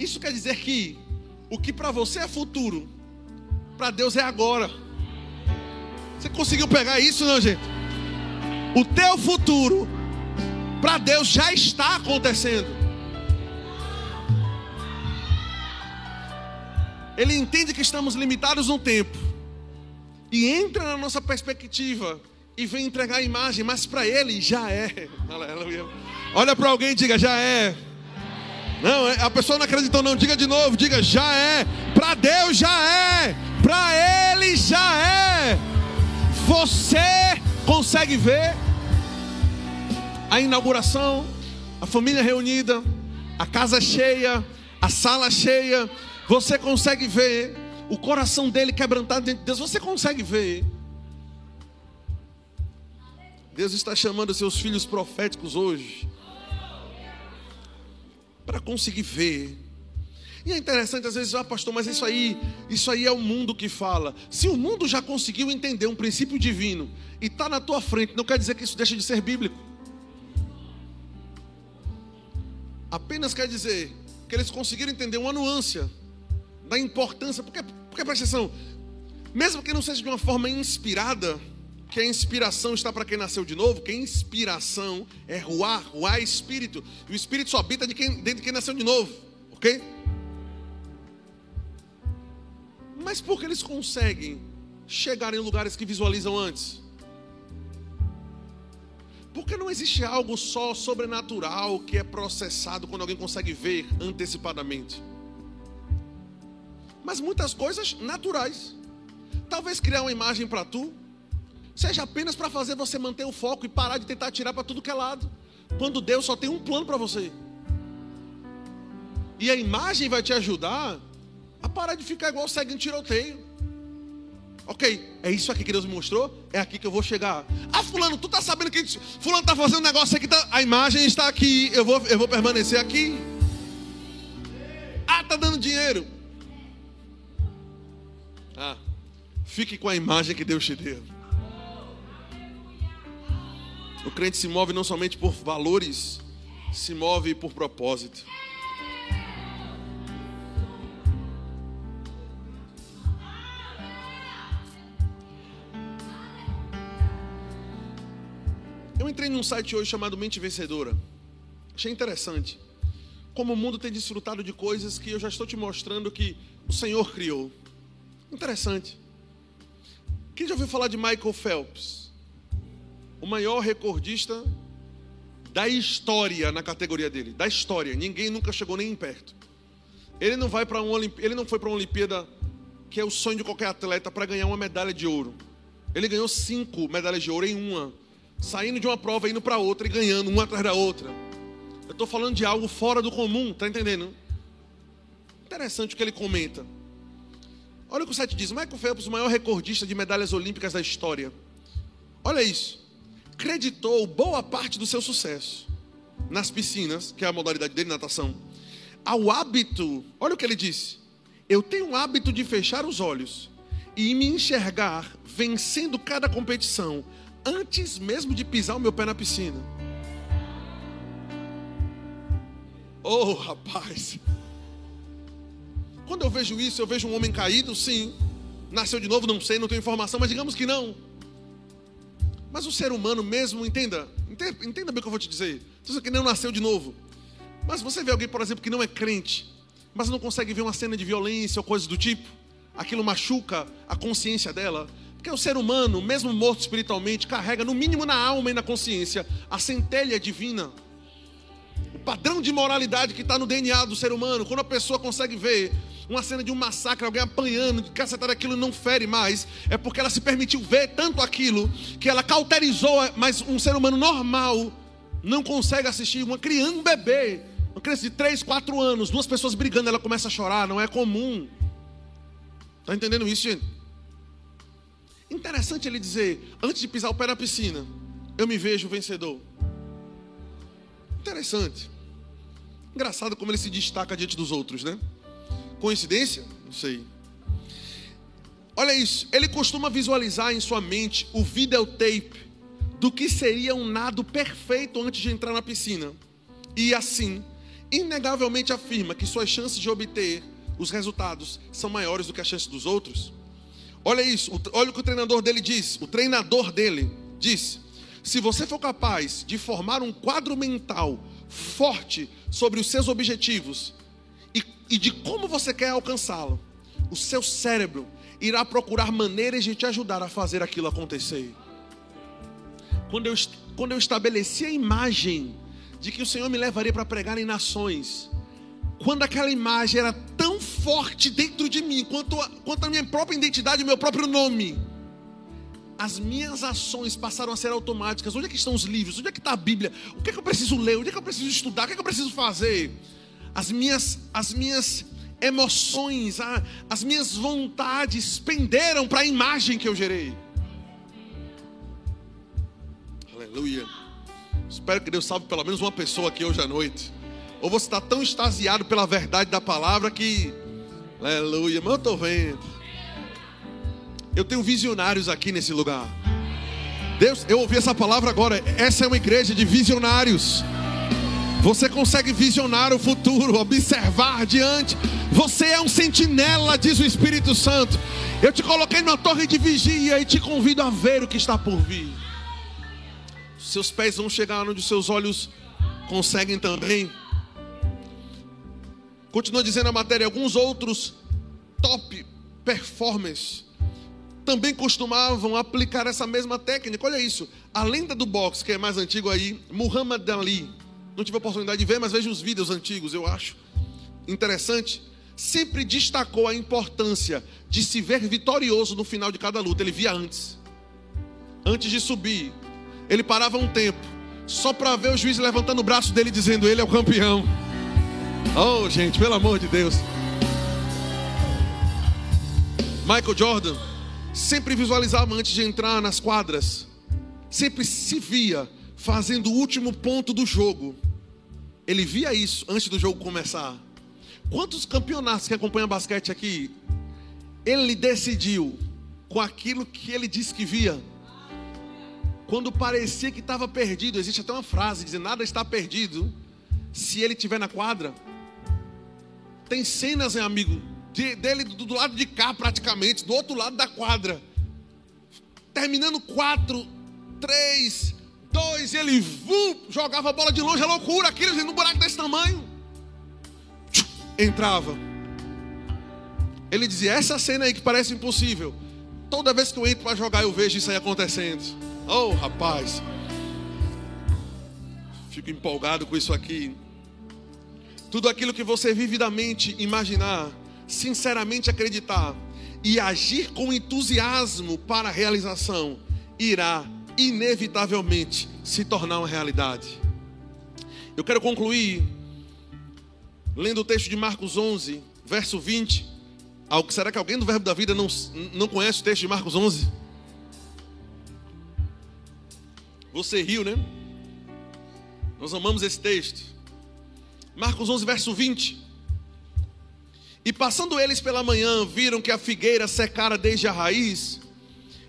Isso quer dizer que o que para você é futuro, para Deus é agora. Você conseguiu pegar isso, não, gente? O teu futuro para Deus já está acontecendo. Ele entende que estamos limitados no tempo e entra na nossa perspectiva e vem entregar a imagem, mas para ele já é. Aleluia. Olha para alguém e diga: já é. Não, é, a pessoa não acreditou, não. Diga de novo, diga: já é. Para Deus já é. Para Ele já é. Você consegue ver? a inauguração, a família reunida, a casa cheia, a sala cheia. Você consegue ver o coração dele quebrantado diante de Deus. Você consegue ver. Deus está chamando seus filhos proféticos hoje para conseguir ver. E é interessante, às vezes, ah, pastor, mas isso aí, isso aí é o mundo que fala. Se o mundo já conseguiu entender um princípio divino e está na tua frente, não quer dizer que isso deixa de ser bíblico. Apenas quer dizer que eles conseguiram entender uma nuance da importância. Porque, porque presta atenção, mesmo que não seja de uma forma inspirada, que a inspiração está para quem nasceu de novo, que a inspiração é ruá, ruá é espírito. E o espírito só habita de quem, dentro de quem nasceu de novo, ok? Mas por que eles conseguem chegar em lugares que visualizam antes? Porque não existe algo só sobrenatural que é processado quando alguém consegue ver antecipadamente. Mas muitas coisas naturais. Talvez criar uma imagem para tu seja apenas para fazer você manter o foco e parar de tentar tirar para tudo que é lado. Quando Deus só tem um plano para você. E a imagem vai te ajudar a parar de ficar igual segue em tiroteio. Ok, é isso aqui que Deus me mostrou, é aqui que eu vou chegar. Ah, fulano, tu tá sabendo que fulano tá fazendo um negócio aqui, tá, a imagem está aqui, eu vou, eu vou permanecer aqui. Ah, tá dando dinheiro. Ah, fique com a imagem que Deus te deu. O crente se move não somente por valores, se move por propósito. Eu entrei num site hoje chamado Mente Vencedora. Achei interessante. Como o mundo tem desfrutado de coisas que eu já estou te mostrando que o Senhor criou. Interessante. Quem já ouviu falar de Michael Phelps? O maior recordista da história na categoria dele, da história. Ninguém nunca chegou nem perto. Ele não vai para um ele não foi para uma Olimpíada que é o sonho de qualquer atleta para ganhar uma medalha de ouro. Ele ganhou cinco medalhas de ouro em uma, saindo de uma prova indo para outra e ganhando uma atrás da outra. Eu estou falando de algo fora do comum, tá entendendo? Interessante o que ele comenta. Olha o que o site diz: Michael Phelps, o maior recordista de medalhas olímpicas da história. Olha isso creditou boa parte do seu sucesso nas piscinas, que é a modalidade dele, natação, ao hábito, olha o que ele disse: eu tenho um hábito de fechar os olhos e me enxergar vencendo cada competição antes mesmo de pisar o meu pé na piscina. Oh, rapaz. Quando eu vejo isso, eu vejo um homem caído, sim. Nasceu de novo, não sei, não tenho informação, mas digamos que não. Mas o ser humano mesmo, entenda, entenda, bem o que eu vou te dizer. Você que não nasceu de novo. Mas você vê alguém, por exemplo, que não é crente, mas não consegue ver uma cena de violência ou coisas do tipo, aquilo machuca a consciência dela. Porque o ser humano, mesmo morto espiritualmente, carrega, no mínimo na alma e na consciência, a centelha divina. O padrão de moralidade que está no DNA do ser humano. Quando a pessoa consegue ver uma cena de um massacre, alguém apanhando, de cacetada aquilo não fere mais, é porque ela se permitiu ver tanto aquilo que ela cauterizou, mas um ser humano normal não consegue assistir uma criança, um bebê, uma criança de 3, 4 anos, duas pessoas brigando, ela começa a chorar, não é comum. Está entendendo isso, gente? Interessante ele dizer, antes de pisar o pé na piscina, eu me vejo vencedor. Interessante. Engraçado como ele se destaca diante dos outros, né? Coincidência? Não sei. Olha isso, ele costuma visualizar em sua mente o videotape do que seria um nado perfeito antes de entrar na piscina. E assim, inegavelmente afirma que suas chances de obter os resultados são maiores do que as chances dos outros. Olha isso, olha o que o treinador dele diz. O treinador dele diz: se você for capaz de formar um quadro mental forte sobre os seus objetivos e de como você quer alcançá-lo, o seu cérebro irá procurar maneiras de te ajudar a fazer aquilo acontecer. Quando eu, quando eu estabeleci a imagem de que o Senhor me levaria para pregar em nações, quando aquela imagem era tão forte dentro de mim, quanto a, quanto a minha própria identidade, meu próprio nome, as minhas ações passaram a ser automáticas. Onde é que estão os livros? Onde é que está a Bíblia? O que é que eu preciso ler? Onde é que eu preciso estudar? O que é que eu preciso fazer? As minhas, as minhas emoções, as minhas vontades penderam para a imagem que eu gerei. Aleluia. Espero que Deus salve pelo menos uma pessoa aqui hoje à noite. Ou você está tão extasiado pela verdade da palavra que. Aleluia, mas eu estou vendo. Eu tenho visionários aqui nesse lugar. Deus, eu ouvi essa palavra agora. Essa é uma igreja de visionários. Você consegue visionar o futuro, observar diante. Você é um sentinela, diz o Espírito Santo. Eu te coloquei numa torre de vigia e te convido a ver o que está por vir. Seus pés vão chegar onde seus olhos conseguem também. Continua dizendo a matéria, alguns outros top performers também costumavam aplicar essa mesma técnica. Olha isso, a lenda do boxe, que é mais antigo aí, Muhammad Ali. Não tive a oportunidade de ver, mas veja os vídeos antigos, eu acho interessante. Sempre destacou a importância de se ver vitorioso no final de cada luta. Ele via antes, antes de subir, ele parava um tempo, só para ver o juiz levantando o braço dele, dizendo: Ele é o campeão. Oh, gente, pelo amor de Deus. Michael Jordan sempre visualizava antes de entrar nas quadras, sempre se via fazendo o último ponto do jogo. Ele via isso antes do jogo começar. Quantos campeonatos que acompanham basquete aqui, ele decidiu com aquilo que ele disse que via. Quando parecia que estava perdido, existe até uma frase dizendo: nada está perdido se ele estiver na quadra. Tem cenas, hein, amigo, de, dele do lado de cá praticamente, do outro lado da quadra. Terminando quatro, três, dois, ele vum, jogava a bola de longe, é loucura, aquilo num buraco desse tamanho. Entrava. Ele dizia: Essa cena aí que parece impossível. Toda vez que eu entro para jogar, eu vejo isso aí acontecendo. Oh, rapaz. Fico empolgado com isso aqui. Tudo aquilo que você vividamente imaginar, sinceramente acreditar e agir com entusiasmo para a realização, irá inevitavelmente se tornar uma realidade. Eu quero concluir lendo o texto de Marcos 11, verso 20. Será que alguém do Verbo da Vida não, não conhece o texto de Marcos 11? Você riu, né? Nós amamos esse texto. Marcos 11, verso 20. E passando eles pela manhã, viram que a figueira secara desde a raiz.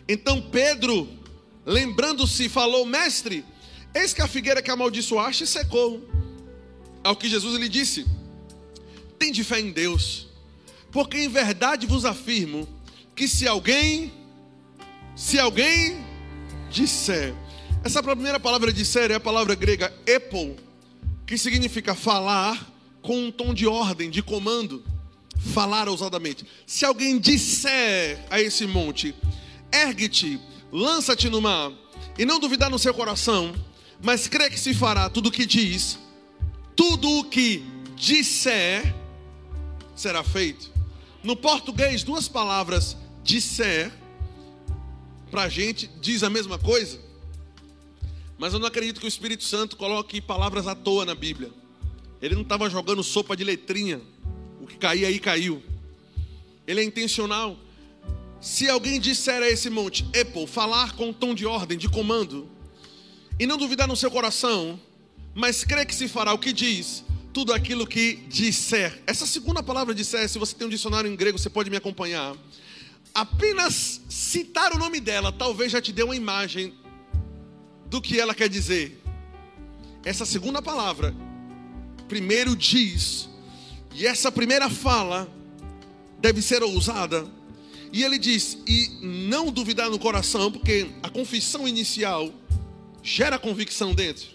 Então Pedro, lembrando-se, falou: Mestre, eis que a figueira que amaldiçoaste secou. Ao que Jesus lhe disse: Tende fé em Deus, porque em verdade vos afirmo que se alguém, se alguém disser, essa primeira palavra disser é a palavra grega epo, que significa falar com um tom de ordem, de comando, falar ousadamente. Se alguém disser a esse monte, ergue-te, lança-te no mar, e não duvidar no seu coração, mas crê que se fará tudo o que diz, tudo o que disser será feito. No português, duas palavras disser para a gente diz a mesma coisa. Mas eu não acredito que o Espírito Santo coloque palavras à toa na Bíblia. Ele não estava jogando sopa de letrinha. O que caía aí caiu. Ele é intencional. Se alguém disser a esse monte, Apple, falar com um tom de ordem, de comando, e não duvidar no seu coração, mas crê que se fará o que diz, tudo aquilo que disser. Essa segunda palavra disser, se você tem um dicionário em grego, você pode me acompanhar. Apenas citar o nome dela, talvez já te dê uma imagem do que ela quer dizer. Essa segunda palavra, primeiro diz, e essa primeira fala deve ser ousada. E ele diz: e não duvidar no coração, porque a confissão inicial gera convicção dentro,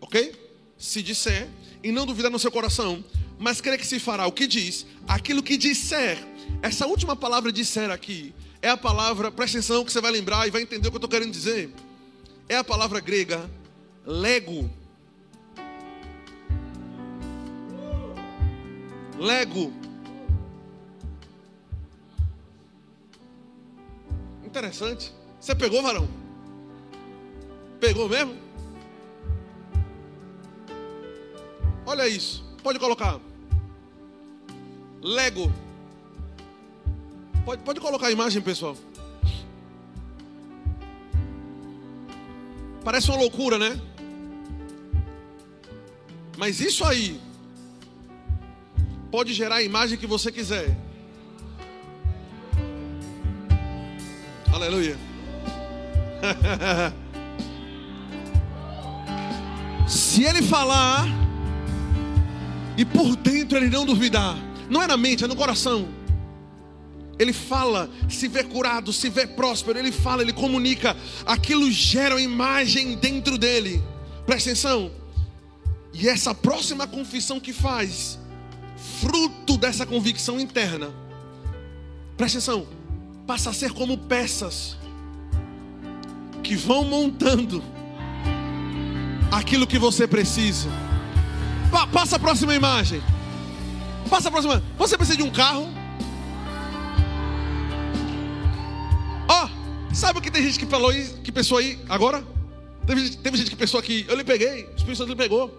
ok? Se disser, e não duvidar no seu coração, mas crer que se fará o que diz, aquilo que disser. Essa última palavra disser aqui é a palavra, presta atenção que você vai lembrar e vai entender o que eu estou querendo dizer é a palavra grega lego. Lego. Interessante. Você pegou, varão? Pegou mesmo? Olha isso. Pode colocar. Lego. Pode, pode colocar a imagem, pessoal. Parece uma loucura, né? Mas isso aí pode gerar a imagem que você quiser. Aleluia. Se ele falar e por dentro ele não duvidar, não é na mente, é no coração. Ele fala, se vê curado, se vê próspero, ele fala, ele comunica, aquilo gera uma imagem dentro dele. Presta atenção. E essa próxima confissão que faz, fruto dessa convicção interna, presta atenção, passa a ser como peças que vão montando aquilo que você precisa. Pa passa a próxima imagem. Passa a próxima. Você precisa de um carro? Ó, oh, sabe o que tem gente que falou aí, que pensou aí agora? Teve, teve gente que pensou aqui, eu lhe peguei, o Espírito Santo lhe pegou.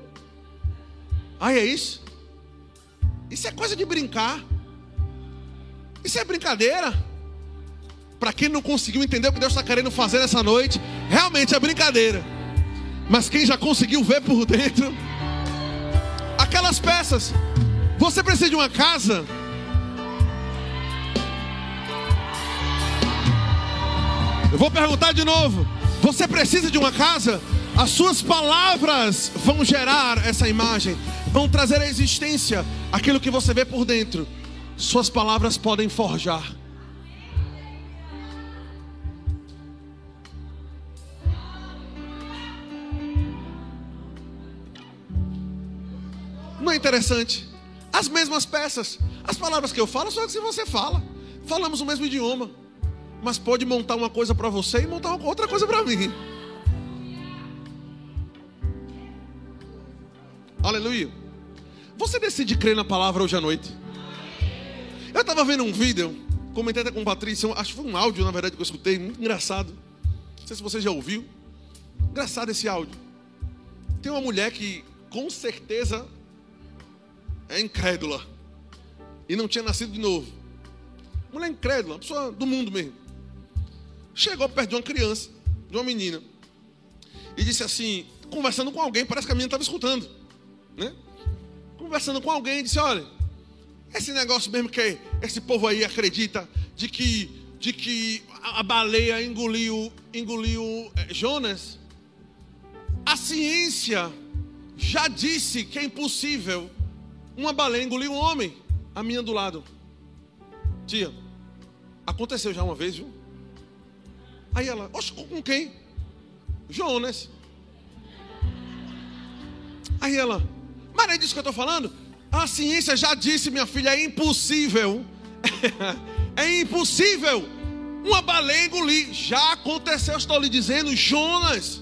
Ah, é isso? Isso é coisa de brincar. Isso é brincadeira. Para quem não conseguiu entender o que Deus está querendo fazer nessa noite, realmente é brincadeira. Mas quem já conseguiu ver por dentro, aquelas peças. Você precisa de uma casa? Eu vou perguntar de novo. Você precisa de uma casa? As suas palavras vão gerar essa imagem, vão trazer à existência aquilo que você vê por dentro. Suas palavras podem forjar. Não é interessante? As mesmas peças. As palavras que eu falo são as que você fala. Falamos o mesmo idioma. Mas pode montar uma coisa para você e montar outra coisa para mim. Aleluia. Você decide crer na palavra hoje à noite. Eu estava vendo um vídeo, comentei até com o Patrícia, acho que foi um áudio, na verdade, que eu escutei, muito engraçado. Não sei se você já ouviu. Engraçado esse áudio. Tem uma mulher que, com certeza, é incrédula. E não tinha nascido de novo. Mulher incrédula, uma pessoa do mundo mesmo. Chegou perto de uma criança, de uma menina. E disse assim, conversando com alguém, parece que a menina estava escutando. Né? Conversando com alguém, disse, olha, esse negócio mesmo que esse povo aí acredita de que, de que a baleia engoliu, engoliu eh, Jonas. A ciência já disse que é impossível uma baleia engoliu um homem. A minha do lado. Tia, aconteceu já uma vez, viu? Aí ela, oxe, com quem? Jonas. Aí ela, mas é disso que eu estou falando? A ciência já disse, minha filha, é impossível. é impossível uma baleia engolir. Já aconteceu, estou lhe dizendo, Jonas.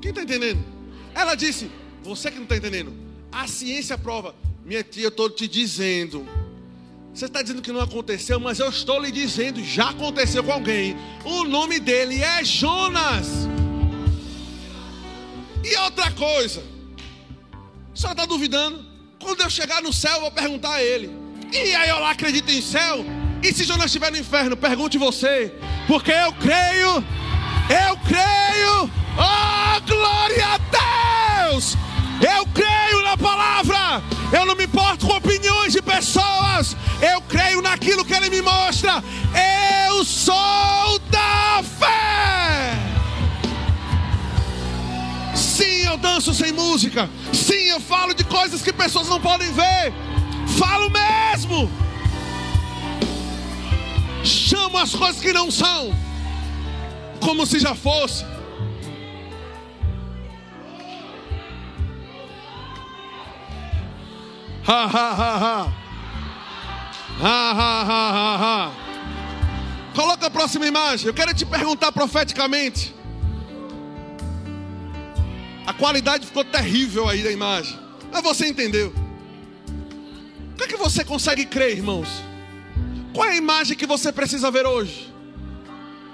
Quem está entendendo? Ela disse, você que não está entendendo. A ciência prova. Minha tia, eu estou te dizendo. Você está dizendo que não aconteceu, mas eu estou lhe dizendo, já aconteceu com alguém. O nome dele é Jonas. E outra coisa, a senhora está duvidando? Quando eu chegar no céu, eu vou perguntar a ele. E aí eu lá acredito em céu? E se Jonas estiver no inferno? Pergunte você. Porque eu creio, eu creio. Oh, glória a Deus! Eu creio na palavra. Eu não me importo com opiniões de pessoas. Eu creio naquilo que ele me mostra. Eu sou da fé. Sim, eu danço sem música. Sim, eu falo de coisas que pessoas não podem ver. Falo mesmo. Chamo as coisas que não são, como se já fosse. Ha ha ha ha. Ha ha ha ha ha. Coloca a próxima imagem. Eu quero te perguntar profeticamente. A qualidade ficou terrível aí da imagem. Mas você entendeu. O que é que você consegue crer, irmãos? Qual é a imagem que você precisa ver hoje?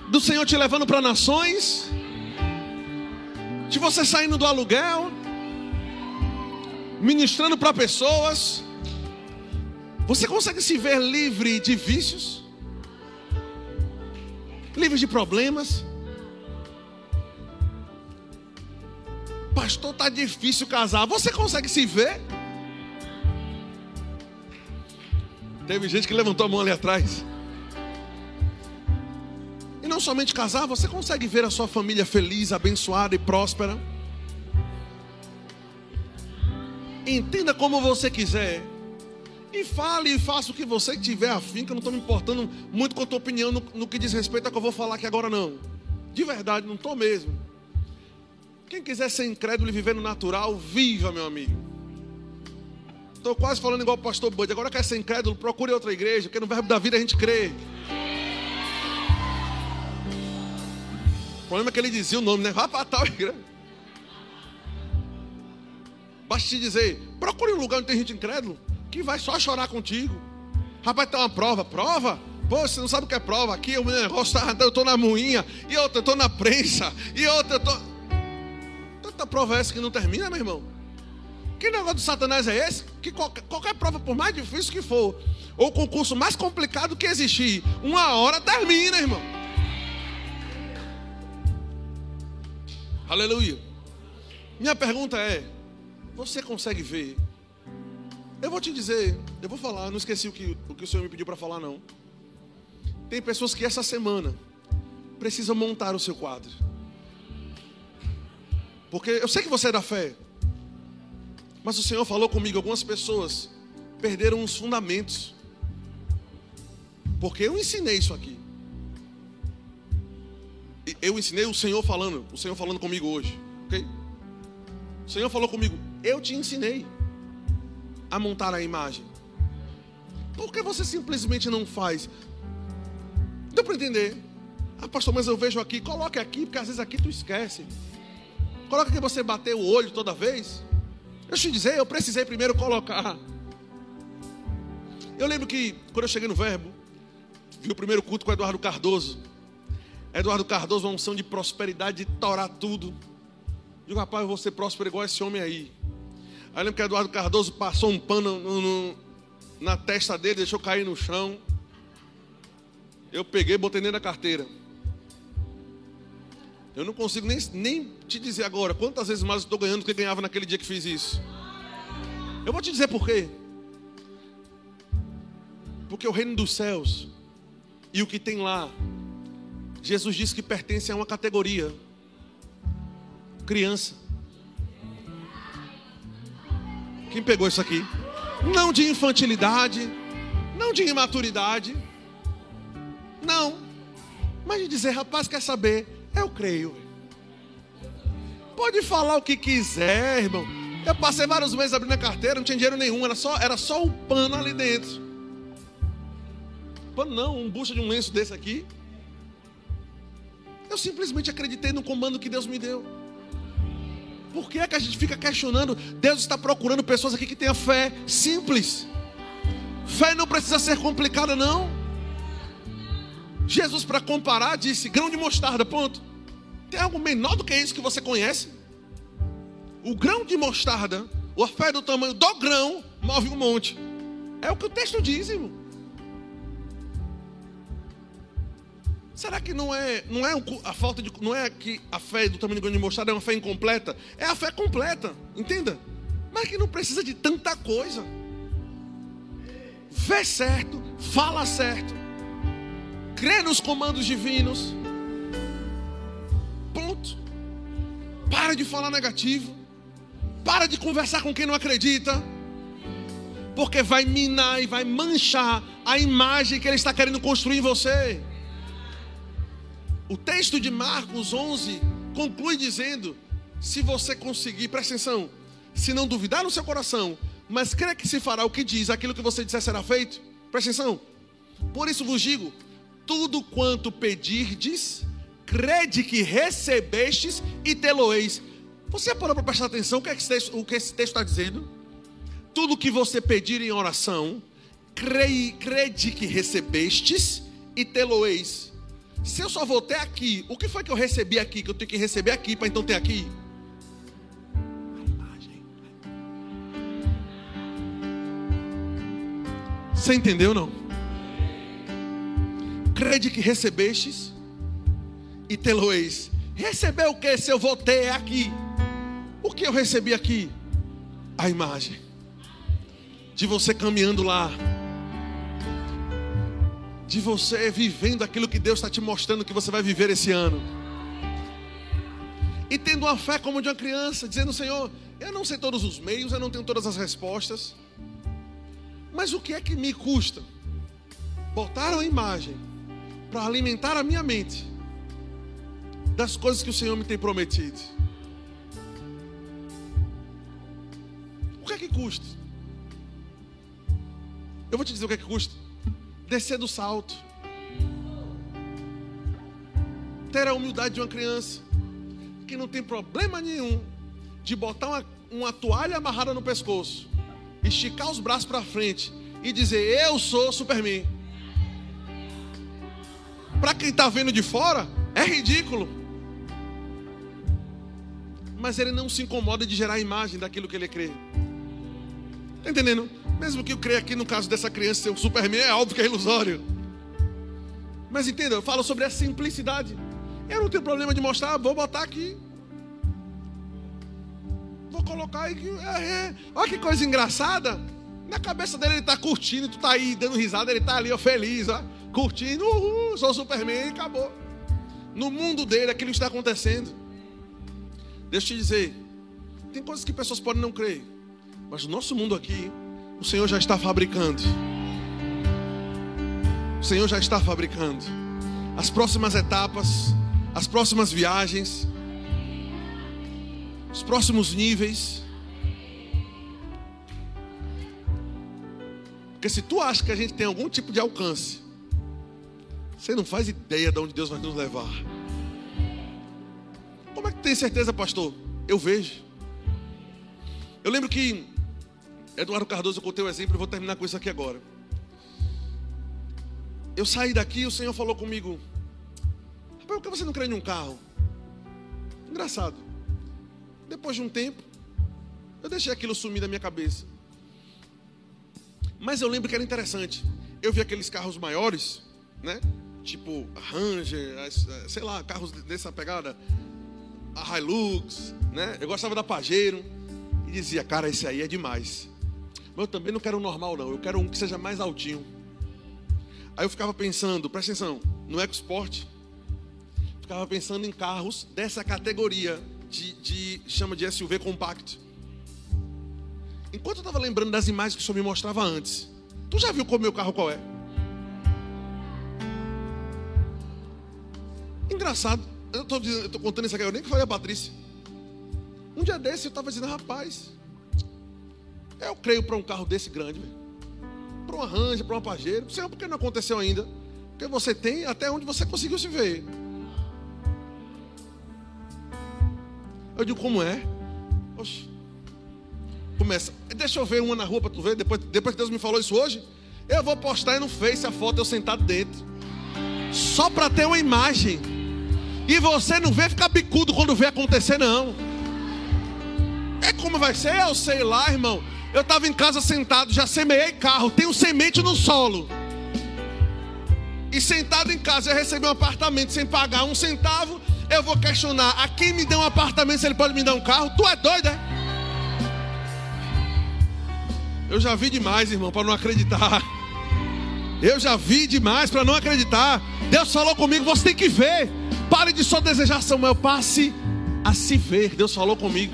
Do Senhor te levando para nações? De você saindo do aluguel? Ministrando para pessoas. Você consegue se ver livre de vícios? Livre de problemas? Pastor, tá difícil casar. Você consegue se ver? Teve gente que levantou a mão ali atrás. E não somente casar, você consegue ver a sua família feliz, abençoada e próspera? Entenda como você quiser. E fale e faça o que você tiver afim, que eu não estou me importando muito com a tua opinião no, no que diz respeito ao que eu vou falar aqui agora, não. De verdade, não estou mesmo. Quem quiser ser incrédulo e viver no natural, viva, meu amigo. Estou quase falando igual o pastor Bud. Agora quer ser incrédulo, procure outra igreja, porque no verbo da vida a gente crê. O problema é que ele dizia o nome, né? Vá para tal igreja. Basta te dizer, procure um lugar onde tem gente incrédulo que vai só chorar contigo. Rapaz, tem uma prova. Prova? Pô, você não sabe o que é prova. Aqui o negócio tá, eu estou na moinha, e outra, eu estou na prensa, e outra, eu. Tô... Tanta prova é essa que não termina, meu irmão. Que negócio do Satanás é esse? Que qualquer, qualquer prova, por mais difícil que for, ou concurso mais complicado que existir, uma hora termina, irmão. Aleluia. Minha pergunta é: você consegue ver eu vou te dizer, eu vou falar, não esqueci o que o, que o Senhor me pediu para falar, não. Tem pessoas que essa semana precisam montar o seu quadro. Porque eu sei que você é da fé, mas o Senhor falou comigo, algumas pessoas perderam os fundamentos. Porque eu ensinei isso aqui. Eu ensinei o Senhor falando, o Senhor falando comigo hoje? O Senhor falou comigo, eu te ensinei a montar a imagem? Por que você simplesmente não faz? Deu para entender? Ah, pastor, mas eu vejo aqui. Coloque aqui, porque às vezes aqui tu esquece. Coloca que você bateu o olho toda vez. Eu te dizer, eu precisei primeiro colocar. Eu lembro que quando eu cheguei no Verbo, vi o primeiro culto com Eduardo Cardoso. Eduardo Cardoso, uma unção de prosperidade, de torar tudo. Digo, rapaz, eu vou ser próspero igual esse homem aí. Aí lembro que Eduardo Cardoso passou um pano no, no, na testa dele, deixou cair no chão. Eu peguei e botei dentro da carteira. Eu não consigo nem, nem te dizer agora quantas vezes mais estou ganhando do que ganhava naquele dia que fiz isso. Eu vou te dizer por quê. Porque o reino dos céus e o que tem lá, Jesus disse que pertence a uma categoria: criança. Quem pegou isso aqui? Não de infantilidade, não de imaturidade, não, mas de dizer, rapaz, quer saber? Eu creio. Pode falar o que quiser, irmão. Eu passei vários meses abrindo a carteira, não tinha dinheiro nenhum, era só, era só o pano ali dentro. Pano não, um bucha de um lenço desse aqui. Eu simplesmente acreditei no comando que Deus me deu. Por que, é que a gente fica questionando? Deus está procurando pessoas aqui que tenham fé simples. Fé não precisa ser complicada, não. Jesus, para comparar, disse: grão de mostarda, ponto. Tem algo menor do que isso que você conhece? O grão de mostarda, a fé do tamanho do grão, move um monte. É o que o texto diz, irmão. Será que não é, não é a falta de, não é que a fé do tamanho de mostarda é uma fé incompleta? É a fé completa, entenda? Mas que não precisa de tanta coisa. Vê certo, fala certo, crê nos comandos divinos. Ponto. Para de falar negativo. Para de conversar com quem não acredita. Porque vai minar e vai manchar a imagem que ele está querendo construir em você. O texto de Marcos 11 conclui dizendo: se você conseguir, presta atenção, se não duvidar no seu coração, mas crer que se fará o que diz, aquilo que você disser será feito, presta atenção. Por isso vos digo: tudo quanto pedirdes, crede que recebestes e tê-lo-eis. Você parou para prestar atenção o que, é esse texto, o que esse texto está dizendo? Tudo que você pedir em oração, crede que recebestes e tê-lo-eis. Se eu só vou aqui, o que foi que eu recebi aqui, que eu tenho que receber aqui para então ter aqui? A imagem. Você entendeu não? Crede que recebestes e tê-lo-eis. Receber o que se eu vou ter aqui? O que eu recebi aqui? A imagem de você caminhando lá, de você vivendo aquilo que Deus está te mostrando que você vai viver esse ano. E tendo uma fé como de uma criança, dizendo: Senhor, eu não sei todos os meios, eu não tenho todas as respostas, mas o que é que me custa? Botar a imagem para alimentar a minha mente das coisas que o Senhor me tem prometido. O que é que custa? Eu vou te dizer o que é que custa. Descer do salto. Ter a humildade de uma criança. Que não tem problema nenhum de botar uma, uma toalha amarrada no pescoço. Esticar os braços para frente. E dizer: Eu sou Superman. Para quem está vendo de fora, é ridículo. Mas ele não se incomoda de gerar a imagem daquilo que ele crê. Está entendendo? Mesmo que eu creia aqui no caso dessa criança ser o Superman, é óbvio que é ilusório. Mas entenda, eu falo sobre a simplicidade. Eu não tenho problema de mostrar, vou botar aqui. Vou colocar aí. É, é. Olha que coisa engraçada. Na cabeça dele ele está curtindo, tu está aí dando risada, ele está ali ó, feliz, ó, curtindo, uhul, sou Superman e acabou. No mundo dele aquilo está acontecendo. Deixa eu te dizer, tem coisas que pessoas podem não crer. Mas o nosso mundo aqui, o Senhor já está fabricando. O Senhor já está fabricando. As próximas etapas, as próximas viagens, os próximos níveis. Porque se tu acha que a gente tem algum tipo de alcance, você não faz ideia de onde Deus vai nos levar. Como é que tem certeza, pastor? Eu vejo. Eu lembro que Eduardo Cardoso, eu contei o exemplo e vou terminar com isso aqui agora. Eu saí daqui e o Senhor falou comigo: Rapaz, por que você não crê em um carro? Engraçado. Depois de um tempo, eu deixei aquilo sumir da minha cabeça. Mas eu lembro que era interessante. Eu vi aqueles carros maiores, né? Tipo Ranger, sei lá, carros dessa pegada, a Hilux, né? Eu gostava da Pajero e dizia, cara, esse aí é demais. Mas eu também não quero um normal, não. Eu quero um que seja mais altinho. Aí eu ficava pensando, presta atenção, no EcoSport. Ficava pensando em carros dessa categoria, de, de chama de SUV compacto. Enquanto eu estava lembrando das imagens que o senhor me mostrava antes, tu já viu como meu carro qual é? Engraçado, eu estou contando isso aqui, eu nem que falei a Patrícia. Um dia desse eu estava dizendo, rapaz, eu creio para um carro desse grande, para uma Ranger, para uma Pajero. Senhor, por que não aconteceu ainda? Porque você tem até onde você conseguiu se ver. Eu digo, como é? Começa, deixa eu ver uma na rua para tu ver. Depois, depois que Deus me falou isso hoje, eu vou postar aí no Face a foto eu sentado dentro. Só para ter uma imagem. E você não vê ficar bicudo quando vê acontecer, não. É como vai ser? Eu sei lá, irmão. Eu estava em casa sentado, já semeei carro, tenho semente no solo. E sentado em casa, eu recebi um apartamento sem pagar um centavo. Eu vou questionar a quem me deu um apartamento se ele pode me dar um carro? Tu é doido, é? Eu já vi demais, irmão, para não acreditar. Eu já vi demais para não acreditar. Deus falou comigo, você tem que ver. Pare de só desejar, Samuel, passe a se ver. Deus falou comigo.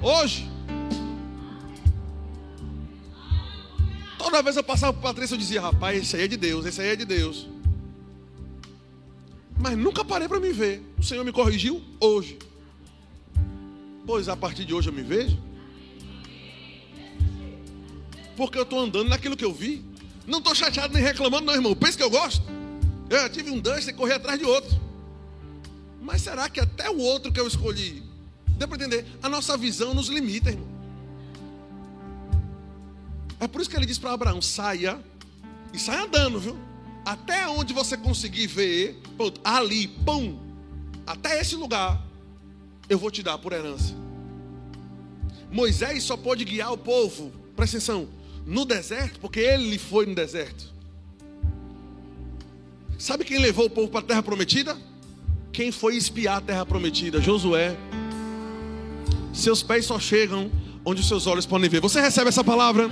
Hoje, Toda vez eu passava por Patrícia, eu dizia, rapaz, esse aí é de Deus, esse aí é de Deus. Mas nunca parei para me ver. O Senhor me corrigiu hoje. Pois a partir de hoje eu me vejo. Porque eu estou andando naquilo que eu vi. Não estou chateado nem reclamando, não, irmão. Pensa que eu gosto. Eu tive um dança e corri atrás de outro. Mas será que até o outro que eu escolhi? Deu para entender? A nossa visão nos limita, irmão. É por isso que ele diz para Abraão: saia e saia andando, viu? Até onde você conseguir ver, pronto, ali, pum, até esse lugar, eu vou te dar por herança. Moisés só pode guiar o povo, presta atenção, no deserto, porque ele foi no deserto. Sabe quem levou o povo para a terra prometida? Quem foi espiar a terra prometida? Josué. Seus pés só chegam onde os seus olhos podem ver. Você recebe essa palavra?